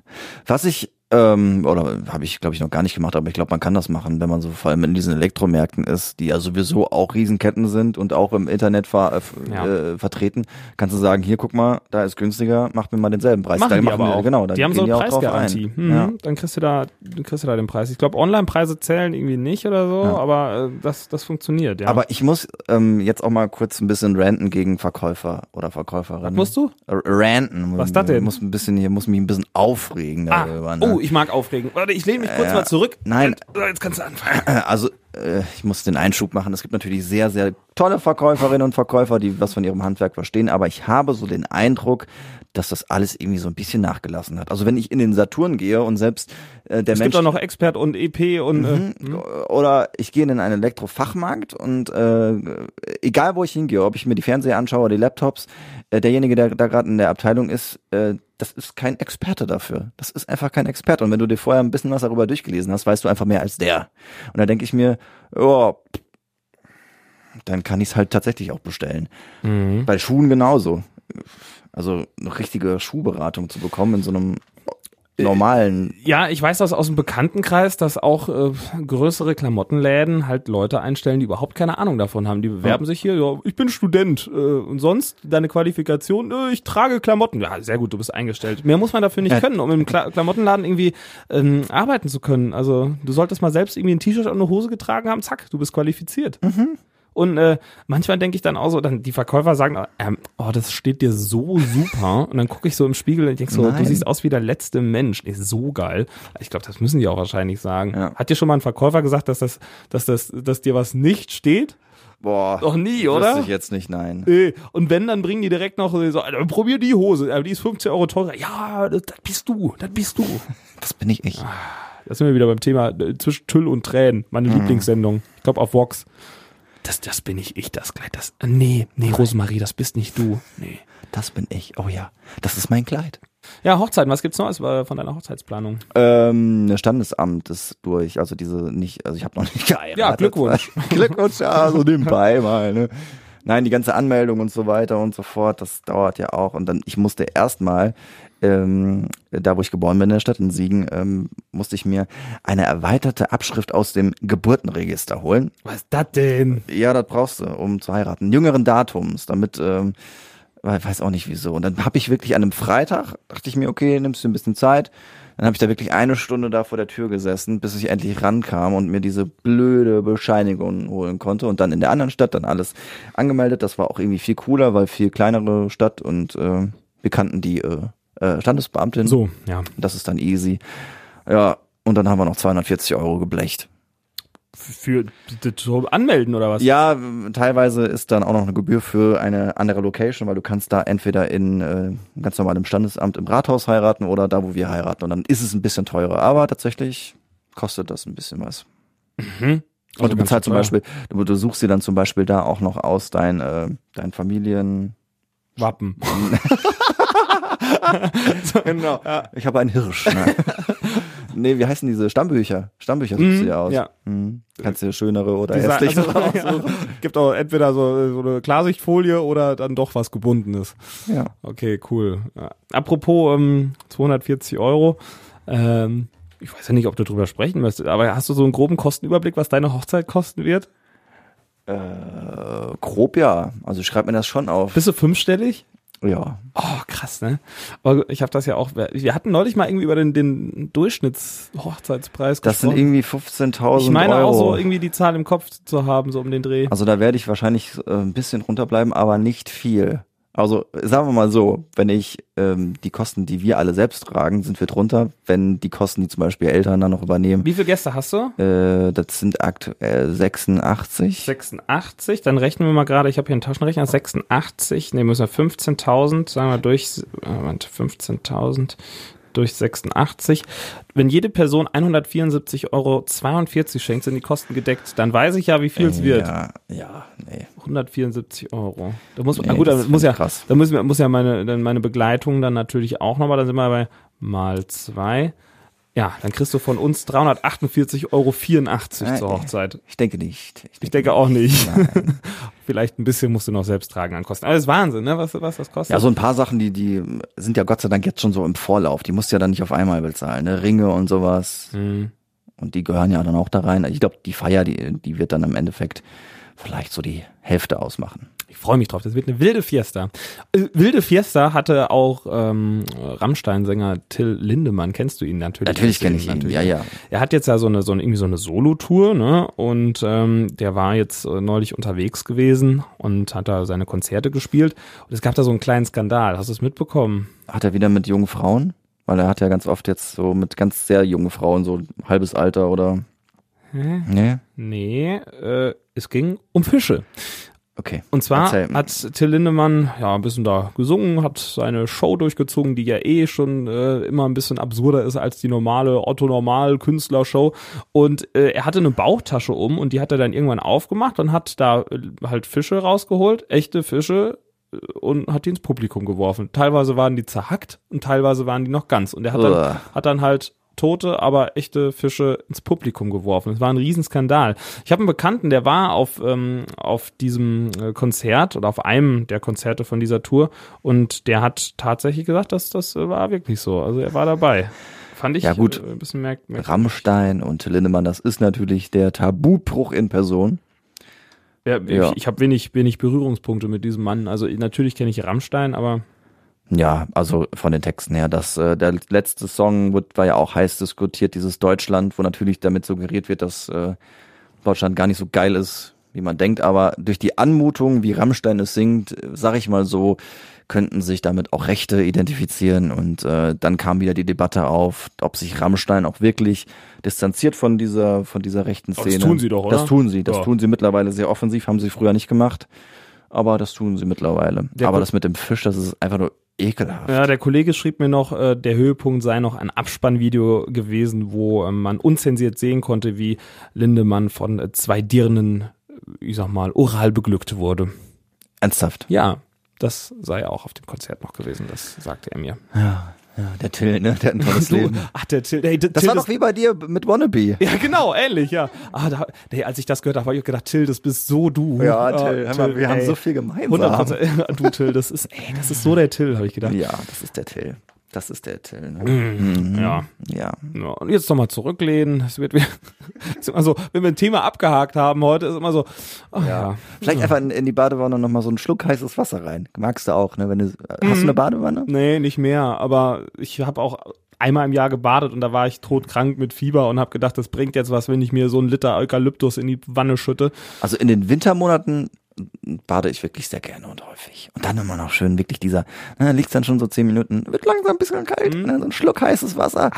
Was ich, ähm, oder habe ich, glaube ich, noch gar nicht gemacht, aber ich glaube, man kann das machen, wenn man so vor allem in diesen Elektromärkten ist, die ja sowieso auch Riesenketten sind und auch im Internet ver, äh, Ja. äh, vertreten, kannst du sagen, hier guck mal, da ist günstiger, macht mir mal denselben Preis. Machen Da die machen aber wir- auch. Genau, da die haben so eine Preisgarantie. ein. Mhm. Ja. Dann kriegst du da, dann kriegst du da den Preis. Ich glaube, Online-Preise zählen irgendwie nicht oder so, Ja. aber äh, das, das funktioniert, ja. Aber ich muss ähm, jetzt auch mal kurz ein bisschen ranten gegen Verkäufer oder was Verkäuferinnen. musst du? R- Ranten. Was ist das denn? Muss ein bisschen hier, muss mich ein bisschen aufregen Ah, darüber. ne? oh, ich mag aufregen. Warte, ich lehne mich kurz Ja. mal zurück. Nein. Jetzt kannst du anfangen. Also, äh, ich muss den Einschub machen. Es gibt natürlich sehr, sehr tolle Verkäuferinnen und Verkäufer, die was von ihrem Handwerk verstehen, aber ich habe so den Eindruck, dass das alles irgendwie so ein bisschen nachgelassen hat. Also wenn ich in den Saturn gehe und selbst äh, der Es Mensch gibt auch noch Expert und EP und äh, oder ich gehe in einen Elektrofachmarkt und äh, egal wo ich hingehe, ob ich mir die Fernseher anschaue oder die Laptops, äh, derjenige, der da gerade in der Abteilung ist, äh, das ist kein Experte dafür. Das ist einfach kein Experte. Und wenn du dir vorher ein bisschen was darüber durchgelesen hast, weißt du einfach mehr als der. Und da denke ich mir, ja, dann kann ich es halt tatsächlich auch bestellen. Mhm. Bei Schuhen genauso. Also eine richtige Schuhberatung zu bekommen in so einem normalen Ja, ich weiß das aus dem Bekanntenkreis, dass auch äh, größere Klamottenläden halt Leute einstellen, die überhaupt keine Ahnung davon haben. Die bewerben sich hier, ja, ich bin Student äh, und sonst deine Qualifikation, äh, ich trage Klamotten. Ja, sehr gut, du bist eingestellt. Mehr muss man dafür nicht Ja. können, um im Kla Klamottenladen irgendwie ähm, arbeiten zu können. Also du solltest mal selbst irgendwie ein T-Shirt und eine Hose getragen haben, zack, du bist qualifiziert. Mhm. Und äh, manchmal denke ich dann auch so, dann die Verkäufer sagen, ähm, oh, das steht dir so super. Und dann gucke ich so im Spiegel und denke so, du Nein. siehst aus wie der letzte Mensch. Nee, so geil. Ich glaube, das müssen die auch wahrscheinlich sagen. Ja. Hat dir schon mal ein Verkäufer gesagt, dass das, dass das, dass dir was nicht steht? Boah. Doch nie, Wüsste oder? ich jetzt nicht, nein. Nee. Und wenn, dann bringen die direkt noch so, probier die Hose, aber die ist 15 Euro teurer. Ja, das, das bist du, das bist du. Das bin ich ich. Da sind wir wieder beim Thema äh, zwischen Tüll und Tränen. Meine Mhm. Lieblingssendung. Ich glaube auf Vox. Das, das bin ich, ich, das Kleid. Das, nee, nee, Rosemarie, das bist nicht du. Nee. Das bin ich. Oh ja, das ist mein Kleid. Ja, Hochzeiten, was gibt's Neues äh, von deiner Hochzeitsplanung? Ähm, das Standesamt ist durch, also diese nicht, also ich habe noch nicht geheiratet. Ja, Glückwunsch. Glückwunsch, ja, so nebenbei mal, ne? Nein, die ganze Anmeldung und so weiter und so fort, das dauert ja auch. Und dann, ich musste erstmal, ähm, da wo ich geboren bin in der Stadt in Siegen, ähm, musste ich mir eine erweiterte Abschrift aus dem Geburtenregister holen. Was ist das denn? Ja, das brauchst du, um zu heiraten. Jüngeren Datums, damit, ähm, weiß auch nicht wieso. Und dann habe ich wirklich an einem Freitag, dachte ich mir, okay, nimmst du ein bisschen Zeit. Dann habe ich da wirklich eine Stunde da vor der Tür gesessen, bis ich endlich rankam und mir diese blöde Bescheinigung holen konnte. Und dann in der anderen Stadt dann alles angemeldet. Das war auch irgendwie viel cooler, weil viel kleinere Stadt und äh, wir kannten die äh, äh, Standesbeamtin. So, ja. Das ist dann easy. Ja, und dann haben wir noch 240 Euro geblecht. Für so anmelden oder was? Ja, teilweise ist dann auch noch eine Gebühr für eine andere Location, weil du kannst da entweder in äh, ganz normal im Standesamt im Rathaus heiraten oder da, wo wir heiraten. Und dann ist es ein bisschen teurer, aber tatsächlich kostet das ein bisschen was. Also Und du ganz bezahlst zum. Beispiel, du, du suchst dir dann zum Beispiel da auch noch aus dein, äh, dein Familien. Wappen. genau. Ich habe einen Hirsch. Ne? nee, wie heißen diese Stammbücher? Stammbücher du Mhm, dir aus. ja. Mhm. Kannst dir schönere oder sa- hässlichere also, ja, gibt auch entweder so, so eine Klarsichtfolie oder dann doch was gebundenes. Ja. Okay, cool. Ja. Apropos ähm, 240 Euro. Ähm, ich weiß ja nicht, ob du drüber sprechen möchtest, aber hast du so einen groben Kostenüberblick, was deine Hochzeit kosten wird? Äh, grob ja. Also ich schreibe mir das schon auf. Bist du fünfstellig? Ja. Oh, krass, ne? Aber ich habe das ja auch. Wir hatten neulich mal irgendwie über den, den Durchschnittshochzeitspreis Das sind gesprochen. irgendwie 15.000 Ich meine Euro. auch so irgendwie die Zahl im Kopf zu haben, so um den Dreh. also da werde ich wahrscheinlich äh, ein bisschen runterbleiben, aber nicht viel. Also sagen wir mal so, wenn ich ähm, die Kosten, die wir alle selbst tragen, sind wir drunter. Wenn die Kosten, die zum Beispiel Eltern dann noch übernehmen, Wie viele Gäste hast du? äh, das sind aktuell 86. 86, dann rechnen wir mal gerade, ich habe hier einen Taschenrechner, 86, ne, müssen wir 15.000, sagen wir durch, äh, Moment, 15.000 durch 86. Wenn jede Person 174,42 Euro schenkt, sind die Kosten gedeckt, dann weiß ich ja, wie viel es wird. Ja, ja, nee. 174 Euro. Da muss, Nee, ah, gut, das da muss ja, krass. da muss, muss ja meine, dann meine Begleitung dann natürlich auch nochmal, dann sind wir bei mal zwei. Ja, dann kriegst du von uns 348,84 Euro zur Hochzeit. Ich denke nicht. Ich denke auch nicht. Vielleicht ein bisschen musst du noch selbst tragen an Kosten. Aber das ist Wahnsinn, ne? Was, was das kostet. Ja, so ein paar Sachen, die, die sind ja Gott sei Dank jetzt schon so im Vorlauf. Die musst du ja dann nicht auf einmal bezahlen, ne? Ringe und sowas. Hm. Und die gehören ja dann auch da rein. Ich glaube, die Feier, die, die wird dann im Endeffekt vielleicht so die Hälfte ausmachen. Ich freue mich drauf. Das wird eine wilde Fiesta. Äh, wilde Fiesta hatte auch ähm, Rammstein-Sänger Till Lindemann. Kennst du ihn natürlich? Natürlich kenne ich ihn. Ja, ja. Er hat jetzt ja so eine, so eine irgendwie so eine Solo-Tour, ne? Und ähm, der war jetzt äh, neulich unterwegs gewesen und hat da seine Konzerte gespielt. Und es gab da so einen kleinen Skandal. Hast du es mitbekommen? Hat er wieder mit jungen Frauen? Weil er hat ja ganz oft jetzt so mit ganz sehr jungen Frauen, so halbes Alter oder. Hä? Nee? Nee, äh, es ging um Fische. Okay. Und zwar hat Till Lindemann ja ein bisschen da gesungen, hat seine Show durchgezogen, die ja eh schon äh, immer ein bisschen absurder ist als die normale Otto-Normal-Künstlershow. Und äh, er hatte eine Bauchtasche um und die hat er dann irgendwann aufgemacht und hat da äh, halt Fische rausgeholt, echte Fische äh, und hat die ins Publikum geworfen. Teilweise waren die zerhackt und teilweise waren die noch ganz. Und er hat dann, Uah. hat dann halt tote, aber echte Fische ins Publikum geworfen. Es war ein Riesenskandal. Ich habe einen Bekannten, der war auf, ähm, auf diesem äh, Konzert oder auf einem der Konzerte von dieser Tour und der hat tatsächlich gesagt, dass das äh, war wirklich so. Also er war dabei. Fand ich Ja, gut. Äh, ein bisschen merk merkwürdig. Rammstein und Lindemann, das ist natürlich der Tabubruch in Person. Ja, Ja. Ich, ich habe wenig, wenig Berührungspunkte mit diesem Mann. Also natürlich kenne ich Rammstein, aber Ja, also von den Texten her, das äh, der letzte Song wird, war ja auch heiß diskutiert, dieses Deutschland, wo natürlich damit suggeriert wird, dass äh, Deutschland gar nicht so geil ist, wie man denkt, aber durch die Anmutung, wie Rammstein es singt, sag ich mal so, könnten sich damit auch Rechte identifizieren und äh, dann kam wieder die Debatte auf, ob sich Rammstein auch wirklich distanziert von dieser von dieser rechten Aber das Szene. tun sie doch, oder? Das tun sie, das Ja. tun sie mittlerweile sehr offensiv, haben sie früher nicht gemacht, aber das tun sie mittlerweile. Der aber das mit dem Fisch, das ist einfach nur ekelhaft. Ja, der Kollege schrieb mir noch, äh, der Höhepunkt sei noch ein Abspannvideo gewesen, wo ähm, man unzensiert sehen konnte, wie Lindemann von äh, zwei Dirnen, äh, ich sag mal, oral beglückt wurde. Ernsthaft. Ja, das sei auch auf dem Konzert noch gewesen, das sagte er mir. Ja, ja, der Till, ne? Der hat ein tolles Du, Leben. ach, der Till, der Das Till war doch wie bei dir mit Wannabe. Ja, genau, ähnlich, ja. Ah, da, nee, als ich das gehört habe, habe ich gedacht, Till, das bist so du. Ja, Ah, Till, hör mal, wir haben ey, so viel gemeinsam. 100%, du, Till, das ist, ey, das ist so der Till, habe ich gedacht. Ja, das ist der Till. Das ist der Till. Ne? Mhm. Ja. Ja. Ja, und jetzt nochmal zurücklehnen. Es wird wieder, ist immer so, wenn wir ein Thema abgehakt haben heute, ist immer so, ach ja. Vielleicht einfach in, in die Badewanne noch mal so einen Schluck heißes Wasser rein. Magst du auch, ne? Wenn du, hast Mhm. du eine Badewanne? Nee, nicht mehr. Aber ich habe auch einmal im Jahr gebadet und da war ich todkrank mit Fieber und habe gedacht, das bringt jetzt was, wenn ich mir so einen Liter Eukalyptus in die Wanne schütte. Also in den Wintermonaten bade ich wirklich sehr gerne und häufig. Und dann immer noch schön wirklich dieser, na, liegt's dann schon so zehn Minuten, wird langsam ein bisschen kalt, ne? so ein Schluck heißes Wasser.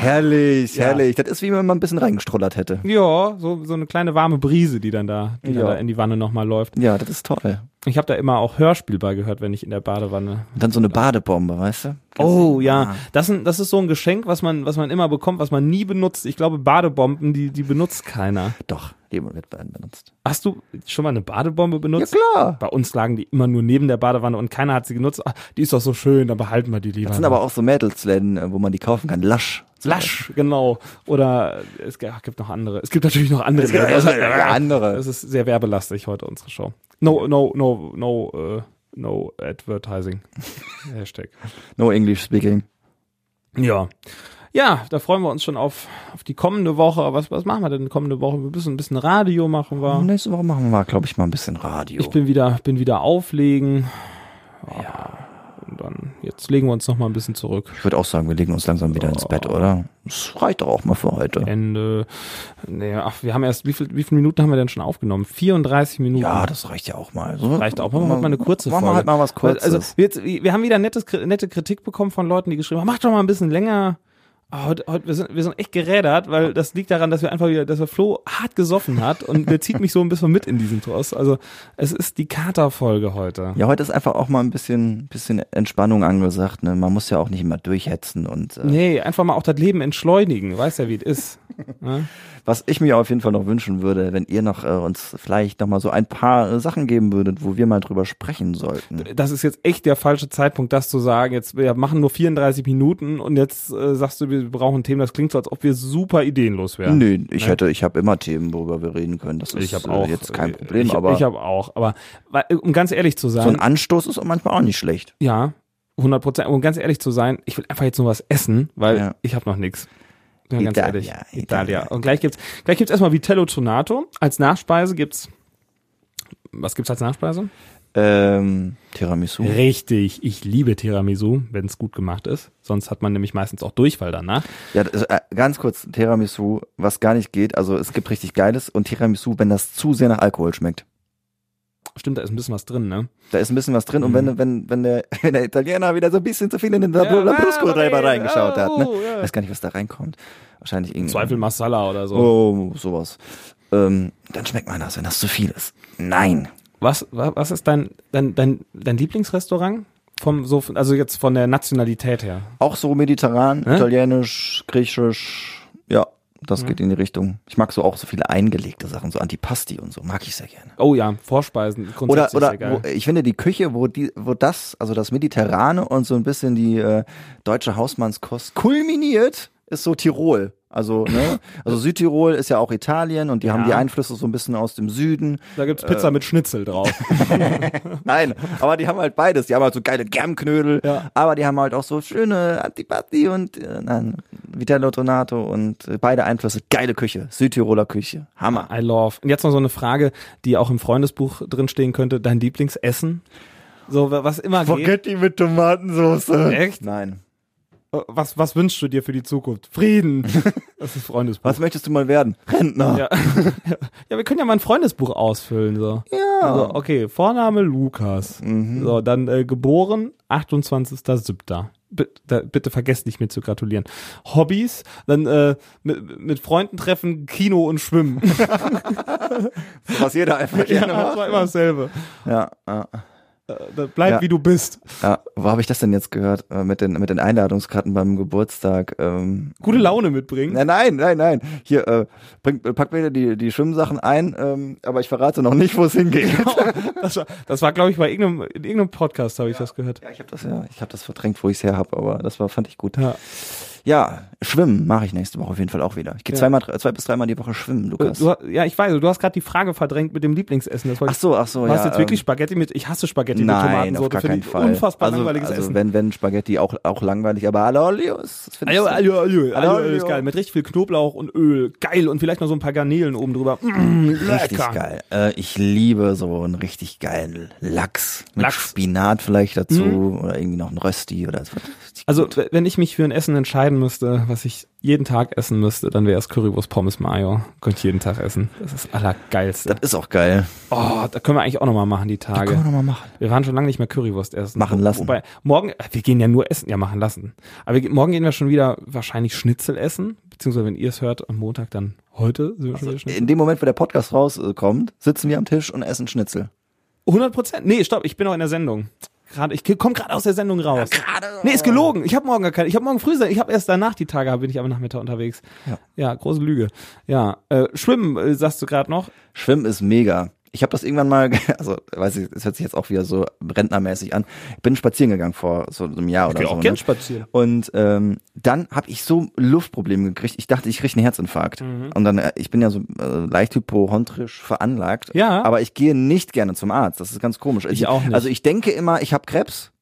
herrlich, Ja. herrlich. Das ist wie wenn man ein bisschen reingestrollert hätte. Ja, so, so eine kleine warme Brise, die dann da, die Ja. dann da in die Wanne nochmal läuft. Ja, das ist toll. Ich habe da immer auch Hörspiel bei gehört, wenn ich in der Badewanne Und dann so eine Badebombe, weißt du? Oh ja, Ah. das, sind, das ist so ein Geschenk, was man, was man immer bekommt, was man nie benutzt. Ich glaube, Badebomben, die, die benutzt keiner. Doch, die wird benutzt. Hast du schon mal eine Badebombe benutzt? Ja, klar. Bei uns lagen die immer nur neben der Badewanne und keiner hat sie genutzt. Ach, die ist doch so schön, dann behalten wir die lieber. Das sind aber auch so Mädelsläden, äh, wo man die kaufen kann. Lasch. Lasch, genau. Oder es gibt noch andere. Es gibt natürlich noch andere. gibt Das, ja andere. das ist sehr werbelastig heute unsere Show. No, no, no, no, äh, no advertising. Hashtag. No English speaking. Ja. Ja, da freuen wir uns schon auf, auf die kommende Woche. Was, was machen wir denn kommende Woche? Wir müssen ein bisschen Radio machen wir. Nächste Woche machen wir, glaube ich, mal ein bisschen Radio. Ich bin wieder, bin wieder auflegen. Ja. dann jetzt legen wir uns noch mal ein bisschen zurück. Ich würde auch sagen, wir legen uns langsam wieder ins Bett, oder? Das reicht doch auch mal für heute. Ende. Nee, ach, wir haben erst, wie viel, wie viele Minuten haben wir denn schon aufgenommen? 34 Minuten. Ja, das reicht ja auch mal. So, reicht auch. Machen wir mal eine kurze Machen Folge. wir halt mal was Kurzes. Also, wir, jetzt, wir haben wieder nettes, nette Kritik bekommen von Leuten, die geschrieben haben, mach doch mal ein bisschen länger. Ah, Heute, heute, wir, sind, wir sind echt gerädert, weil das liegt daran, dass wir einfach wieder, dass wir Flo hart gesoffen hat und der zieht mich so ein bisschen mit in diesen Tross. Also es ist die Katerfolge heute. ja, heute ist einfach auch mal ein bisschen, bisschen Entspannung angesagt. Ne? Man muss ja auch nicht immer durchhetzen und äh, Nee, einfach mal auch das Leben entschleunigen. Weiß ja, wie es ist. Ja? Was ich mir auf jeden Fall noch wünschen würde, wenn ihr noch äh, uns vielleicht noch mal so ein paar äh, Sachen geben würdet, wo wir mal drüber sprechen sollten. Das ist jetzt echt der falsche Zeitpunkt, das zu sagen. Jetzt, wir machen nur 34 Minuten und jetzt äh, sagst du, wir brauchen Themen. Das klingt so, als ob wir super ideenlos wären. Nee, ich hätte, ich habe immer Themen, worüber wir reden können. Das ist Ich habe auch äh, jetzt kein Problem, ich, aber ich habe auch. Aber weil, um ganz ehrlich zu sein, so ein Anstoß ist auch manchmal auch nicht schlecht. ja, 100 Prozent. Um ganz ehrlich zu sein, ich will einfach jetzt nur was essen, weil Ja. ich habe noch nichts. Bin ganz Italia, ehrlich. Italia. Italia. Und gleich gibt's, gleich gibt's erstmal Vitello Tonato. Als Nachspeise gibt's, was gibt's als Nachspeise? Ähm, Tiramisu. Richtig, ich liebe Tiramisu, wenn es gut gemacht ist. Sonst hat man nämlich meistens auch Durchfall danach. Ja, das, äh, ganz kurz, Tiramisu, was gar nicht geht, also es gibt richtig Geiles und Tiramisu, wenn das zu sehr nach Alkohol schmeckt. Stimmt, da ist ein bisschen was drin, ne? Da ist ein bisschen was drin und Mhm. wenn, wenn, wenn, der, wenn der Italiener wieder so ein bisschen zu viel in den Lambrusco selber reingeschaut hat, ne? Oh, ja. Weiß gar nicht, was da reinkommt. Wahrscheinlich irgendwie. Zweifel Masala oder so. Oh, sowas. Ähm, dann schmeckt man das, wenn das zu viel ist. Nein. Was, wa- was ist dein, dein, dein, dein Lieblingsrestaurant? Vom, so, also jetzt von der Nationalität her. Auch so mediterran, Hä? italienisch, griechisch, ja, das geht in die Richtung. Ich mag so auch so viele eingelegte Sachen, so Antipasti und so, mag ich sehr gerne. Oh ja, Vorspeisen. Oder, Grundsätzlich oder sehr geil. wo, ich finde die Küche, wo die, wo das, also das Mediterrane und so ein bisschen die äh, deutsche Hausmannskost kulminiert, ist so Tirol. Also, ne? Also Südtirol ist ja auch Italien und die haben Ja. die Einflüsse so ein bisschen aus dem Süden. Da gibt's Pizza mit Schnitzel drauf. Nein, aber die haben halt beides. Die haben halt so geile Germknödel, Ja. aber die haben halt auch so schöne Antipasti und äh, nein, Vitello Tonato und äh, beide Einflüsse. Geile Küche, Südtiroler Küche. Hammer. I love. Und jetzt noch so eine Frage, die auch im Freundesbuch drinstehen könnte. Dein Lieblingsessen? So, wa- was immer geht. mit Tomatensauce. Echt? Nein. Was, was wünschst du dir für die Zukunft? Frieden. Das ist Freundesbuch. Was möchtest du mal werden? Rentner. Ja. ja, wir können ja mal ein Freundesbuch ausfüllen. So. Ja. Also, okay, Vorname Lukas. Mhm. So, dann äh, geboren 28.07. Bitte, bitte vergesst nicht mir zu gratulieren. Hobbys, dann äh, mit, mit Freunden treffen, Kino und Schwimmen. Was jeder einfach ja, gerne das macht. war immer dasselbe. Ja, ja. Äh, Bleib Ja. wie du bist. ja. Wo habe ich das denn jetzt gehört? Äh, mit, den, mit den Einladungskarten beim Geburtstag. Ähm, Gute Laune mitbringen. Nein, nein, nein, nein. Hier, äh, bring, pack mir die, die Schwimmsachen ein, ähm, aber ich verrate noch nicht, wo es hingeht. Das war, das war glaube ich, bei irgendeinem, in irgendeinem Podcast habe ich das gehört. Ja, ich habe das ja, ich habe das verdrängt, wo ich es her habe, aber das war fand ich gut. Ja. Ja, schwimmen mache ich nächste Woche auf jeden Fall auch wieder. Ich gehe Ja. zweimal, zwei bis dreimal die Woche schwimmen, Lukas. Du, ja, ich weiß, du hast gerade die Frage verdrängt mit dem Lieblingsessen. Das ach so, ach so, Du ja. hast jetzt wirklich ähm, Spaghetti mit, ich hasse Spaghetti mit Nein, auf Tomatensoße, gar finde keinen Fall. unfassbar also, langweiliges also Essen. wenn wenn Spaghetti auch auch langweilig, aber alle Olio ist, finde ich Ajo, ajo, ist geil. Mit richtig viel Knoblauch und Öl. Geil. Und vielleicht noch so ein paar Garnelen oben drüber. Mm, Richtig geil. Äh, ich liebe so einen richtig geilen Lachs mit Lachs. Spinat vielleicht dazu oder irgendwie noch ein Rösti oder so. Also, wenn ich mich für ein Essen entscheiden müsste, was ich jeden Tag essen müsste, dann wäre es Currywurst Pommes Mayo. Könnte ich jeden Tag essen. Das ist das Allergeilste. Das ist auch geil. Oh, da können wir eigentlich auch nochmal machen, die Tage. Können wir noch mal machen. Wir waren schon lange nicht mehr Currywurst essen. Machen lassen. Wobei, morgen, äh, wir gehen ja nur essen, ja, machen lassen. Aber wir, ge- morgen gehen wir schon wieder wahrscheinlich Schnitzel essen. Beziehungsweise, wenn ihr es hört, am Montag dann heute sind wir schon wieder Schnitzel. In dem Moment, wo der Podcast rauskommt, sitzen wir am Tisch und essen Schnitzel. 100 Prozent. Nee, stopp, ich bin noch in der Sendung. Gerade, ich komme gerade aus der Sendung raus. Nee, ist gelogen. Ich habe morgen gar keine. Ich habe morgen früh, ich habe erst danach die Tage, bin ich am Nachmittag unterwegs. Ja. Ja, große Lüge. Ja, äh, Schwimmen, äh, sagst du gerade noch. Schwimmen ist mega. Ich habe das irgendwann mal, also weiß ich, es hört sich jetzt auch wieder so rentnermäßig an. Ich bin spazieren gegegangen vor so einem Jahr oder so. ne? spazieren. Und ähm, dann habe ich so Luftprobleme gekriegt. Ich dachte, ich kriege einen Herzinfarkt. Mhm. Und dann, äh, ich bin ja so äh, leicht hypochondrisch veranlagt. Ja. Aber ich gehe nicht gerne zum Arzt. Das ist ganz komisch. Ich auch nicht. Also ich denke immer, ich habe Krebs.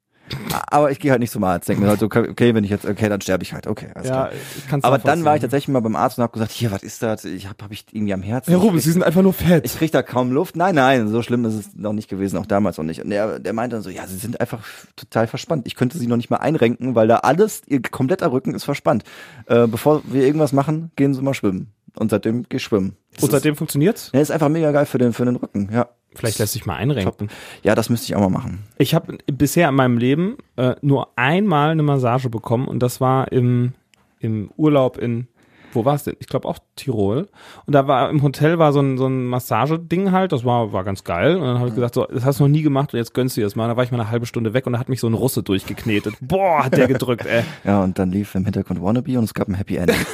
Aber ich gehe halt nicht zum Arzt. Denke mir halt so, okay, wenn ich jetzt, okay, dann sterbe ich halt. Okay, alles Ja, klar. Aber dann war ich tatsächlich mal beim Arzt und habe gesagt, hier, was ist das? Ich habe hab ich irgendwie am Herzen. Herr Rubens, Sie sind einfach nur fett. ich krieg da kaum Luft. Nein, nein, so schlimm ist es noch nicht gewesen, auch damals noch nicht. Und der, der meinte dann so, ja, sie sind einfach total verspannt. Ich könnte sie noch nicht mal einrenken, weil da alles, ihr kompletter Rücken ist verspannt. Äh, bevor wir irgendwas machen, gehen sie mal schwimmen. Und seitdem geh ich schwimmen. Das Und ist, seitdem funktioniert's? ja, ist einfach mega geil für den, für den Rücken, ja. Vielleicht lässt sich mal einrenken. Ja, das müsste ich auch mal machen. Ich habe bisher in meinem Leben äh, nur einmal eine Massage bekommen und das war im, im Urlaub in, wo war es denn? Ich glaube auch Tirol. Und da war im Hotel war so ein, so ein Massageding halt, das war, war ganz geil. Und dann habe ich gesagt, so, das hast du noch nie gemacht und jetzt gönnst du dir das mal. Da war ich mal eine halbe Stunde weg und da hat mich so ein Russe durchgeknetet. Boah, hat der gedrückt, ey. Ja, und dann lief im Hintergrund Wannabe und es gab ein Happy End.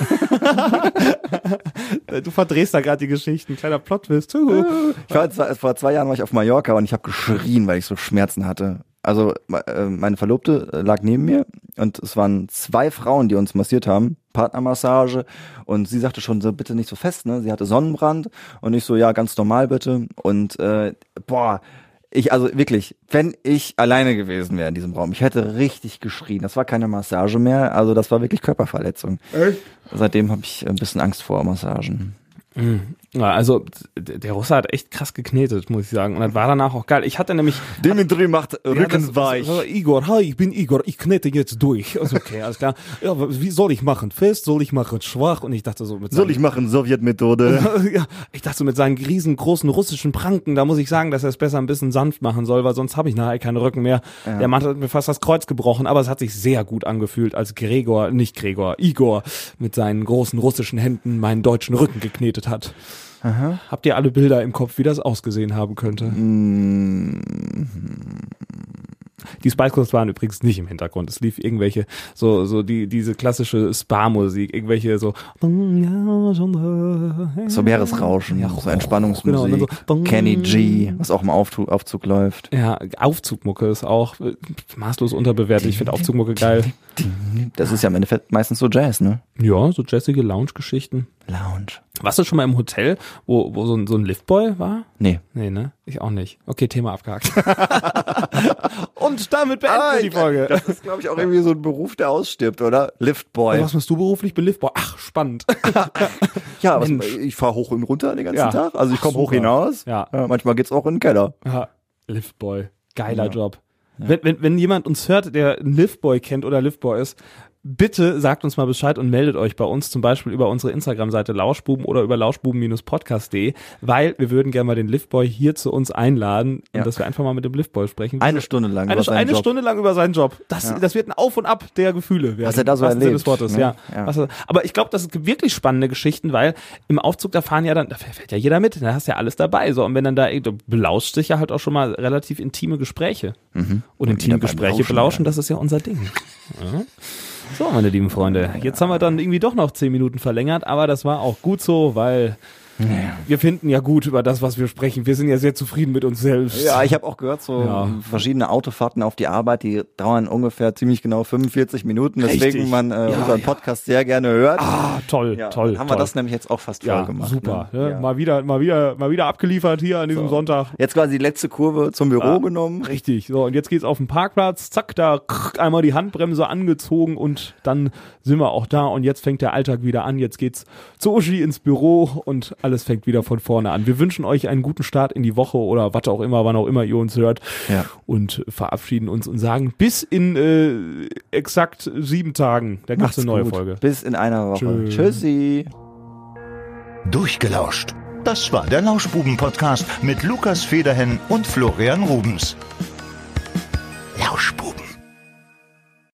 Du verdrehst da gerade die Geschichten. Kleiner Plot-Twist. Ich war vor zwei Jahren war ich auf Mallorca und ich habe geschrien, weil ich so Schmerzen hatte. Also äh, meine Verlobte lag neben mir und es waren zwei Frauen, die uns massiert haben, Partnermassage und sie sagte schon so bitte nicht so fest, ne? Sie hatte Sonnenbrand und ich so ja ganz normal bitte und äh, boah ich, also wirklich, wenn ich alleine gewesen wäre in diesem Raum, ich hätte richtig geschrien. Das war keine Massage mehr, also das war wirklich Körperverletzung. Seitdem habe ich ein bisschen Angst vor Massagen. Ja, also der Russe hat echt krass geknetet, muss ich sagen. Und das war danach auch geil. Ich hatte nämlich Dimitri macht Ja, das- das- das- Igor, hi, ich bin Igor, ich knete jetzt durch. Also okay, alles klar. Ja, wie soll ich machen? Fest, soll ich machen? Schwach? Und ich dachte so mit Soll ich machen, Sowjetmethode? ja, ich dachte so mit seinen riesengroßen russischen Pranken, da muss ich sagen, dass er es besser ein bisschen sanft machen soll, weil sonst habe ich nachher keinen Rücken mehr. Der Mann hat mir fast das Kreuz gebrochen, aber es hat sich sehr gut angefühlt, als Gregor, nicht Gregor, Igor mit seinen großen russischen Händen meinen deutschen Rücken geknetet hat. Habt ihr alle Bilder im Kopf, wie das ausgesehen haben könnte? Die Spice Girls waren übrigens nicht im Hintergrund. Es lief irgendwelche, so, so die, diese klassische Spa-Musik, irgendwelche so. So Meeresrauschen, Ja, so Entspannungsmusik. genau, so- Kenny G, was auch im Auftu Aufzug läuft. Ja, Aufzugmucke ist auch äh, maßlos unterbewertet. Ich finde Aufzugmucke geil. Das ist ja im Endeffekt meistens so Jazz, ne? Ja, so jazzige Lounge-Geschichten. Lounge. Warst du schon mal im Hotel, wo, wo so ein, so ein Liftboy war? Nee. Nee, ne? Ich auch nicht. Okay, Thema abgehakt. Und damit beenden wir die Folge. Das ist, glaube ich, auch irgendwie so ein Beruf, der ausstirbt, oder? Liftboy. Was machst du beruflich? Bin Liftboy. Ach, spannend. Ja, was, ich fahre hoch und runter den ganzen Ja. Tag. Also ich komme hoch hinaus. Ja. manchmal geht's auch in den Keller. Ja, Liftboy. Geiler Job. Wenn, wenn, wenn jemand uns hört, der einen Liftboy kennt oder Liftboy ist, bitte sagt uns mal Bescheid und meldet euch bei uns, zum Beispiel über unsere Instagram-Seite Lauschbuben oder über lauschbuben-podcast.de, weil wir würden gerne mal den Liftboy hier zu uns einladen Ja. und dass wir einfach mal mit dem Liftboy sprechen. Eine Stunde lang. eine, über seinen eine Job. Stunde lang über seinen Job. Das, das wird ein Auf und Ab der Gefühle. Werden, Was er da so erlebt, Des Wortes, ne? ja. Ja. Er, aber ich glaube, das sind wirklich spannende Geschichten, weil im Aufzug, da fahren ja dann, da fährt ja jeder mit, da hast ja alles dabei. So, und wenn dann da, du belauscht sich ja halt auch schon mal relativ intime Gespräche. Und intime Mhm. beim Gespräche Lauschen, belauschen, ja. das ist ja unser Ding. Ja. So, meine lieben Freunde, jetzt haben wir dann irgendwie doch noch zehn Minuten verlängert, aber das war auch gut so, weil wir finden ja gut über das, was wir sprechen. Wir sind ja sehr zufrieden mit uns selbst. Ja, ich habe auch gehört, so Ja. verschiedene Autofahrten auf die Arbeit, die dauern ungefähr ziemlich genau 45 Minuten, weswegen Richtig. man äh, Ja, unseren ja. Podcast sehr gerne hört. Ah, toll, toll. haben toll. wir das nämlich jetzt auch fast ja, voll gemacht. super. Ne? Ne? Ja. Mal wieder, mal wieder, mal wieder abgeliefert hier an diesem Sonntag. Jetzt quasi die letzte Kurve zum Büro Ah, genommen. Richtig. So, und jetzt geht's auf den Parkplatz. Zack, da krrk, einmal die Handbremse angezogen und dann sind wir auch da. Und jetzt fängt der Alltag wieder an. Jetzt geht's zu Uschi ins Büro und alles fängt wieder von vorne an. Wir wünschen euch einen guten Start in die Woche oder was auch immer, wann auch immer ihr uns hört. Ja. Und verabschieden uns und sagen bis in äh, exakt sieben Tagen. Da gibt's Macht's eine neue gut. Folge. Bis in einer Woche. Tschö. Tschüssi. Durchgelauscht. Das war der Lauschbuben-Podcast mit Lukas Federhen und Florian Rubens. Lauschbuben.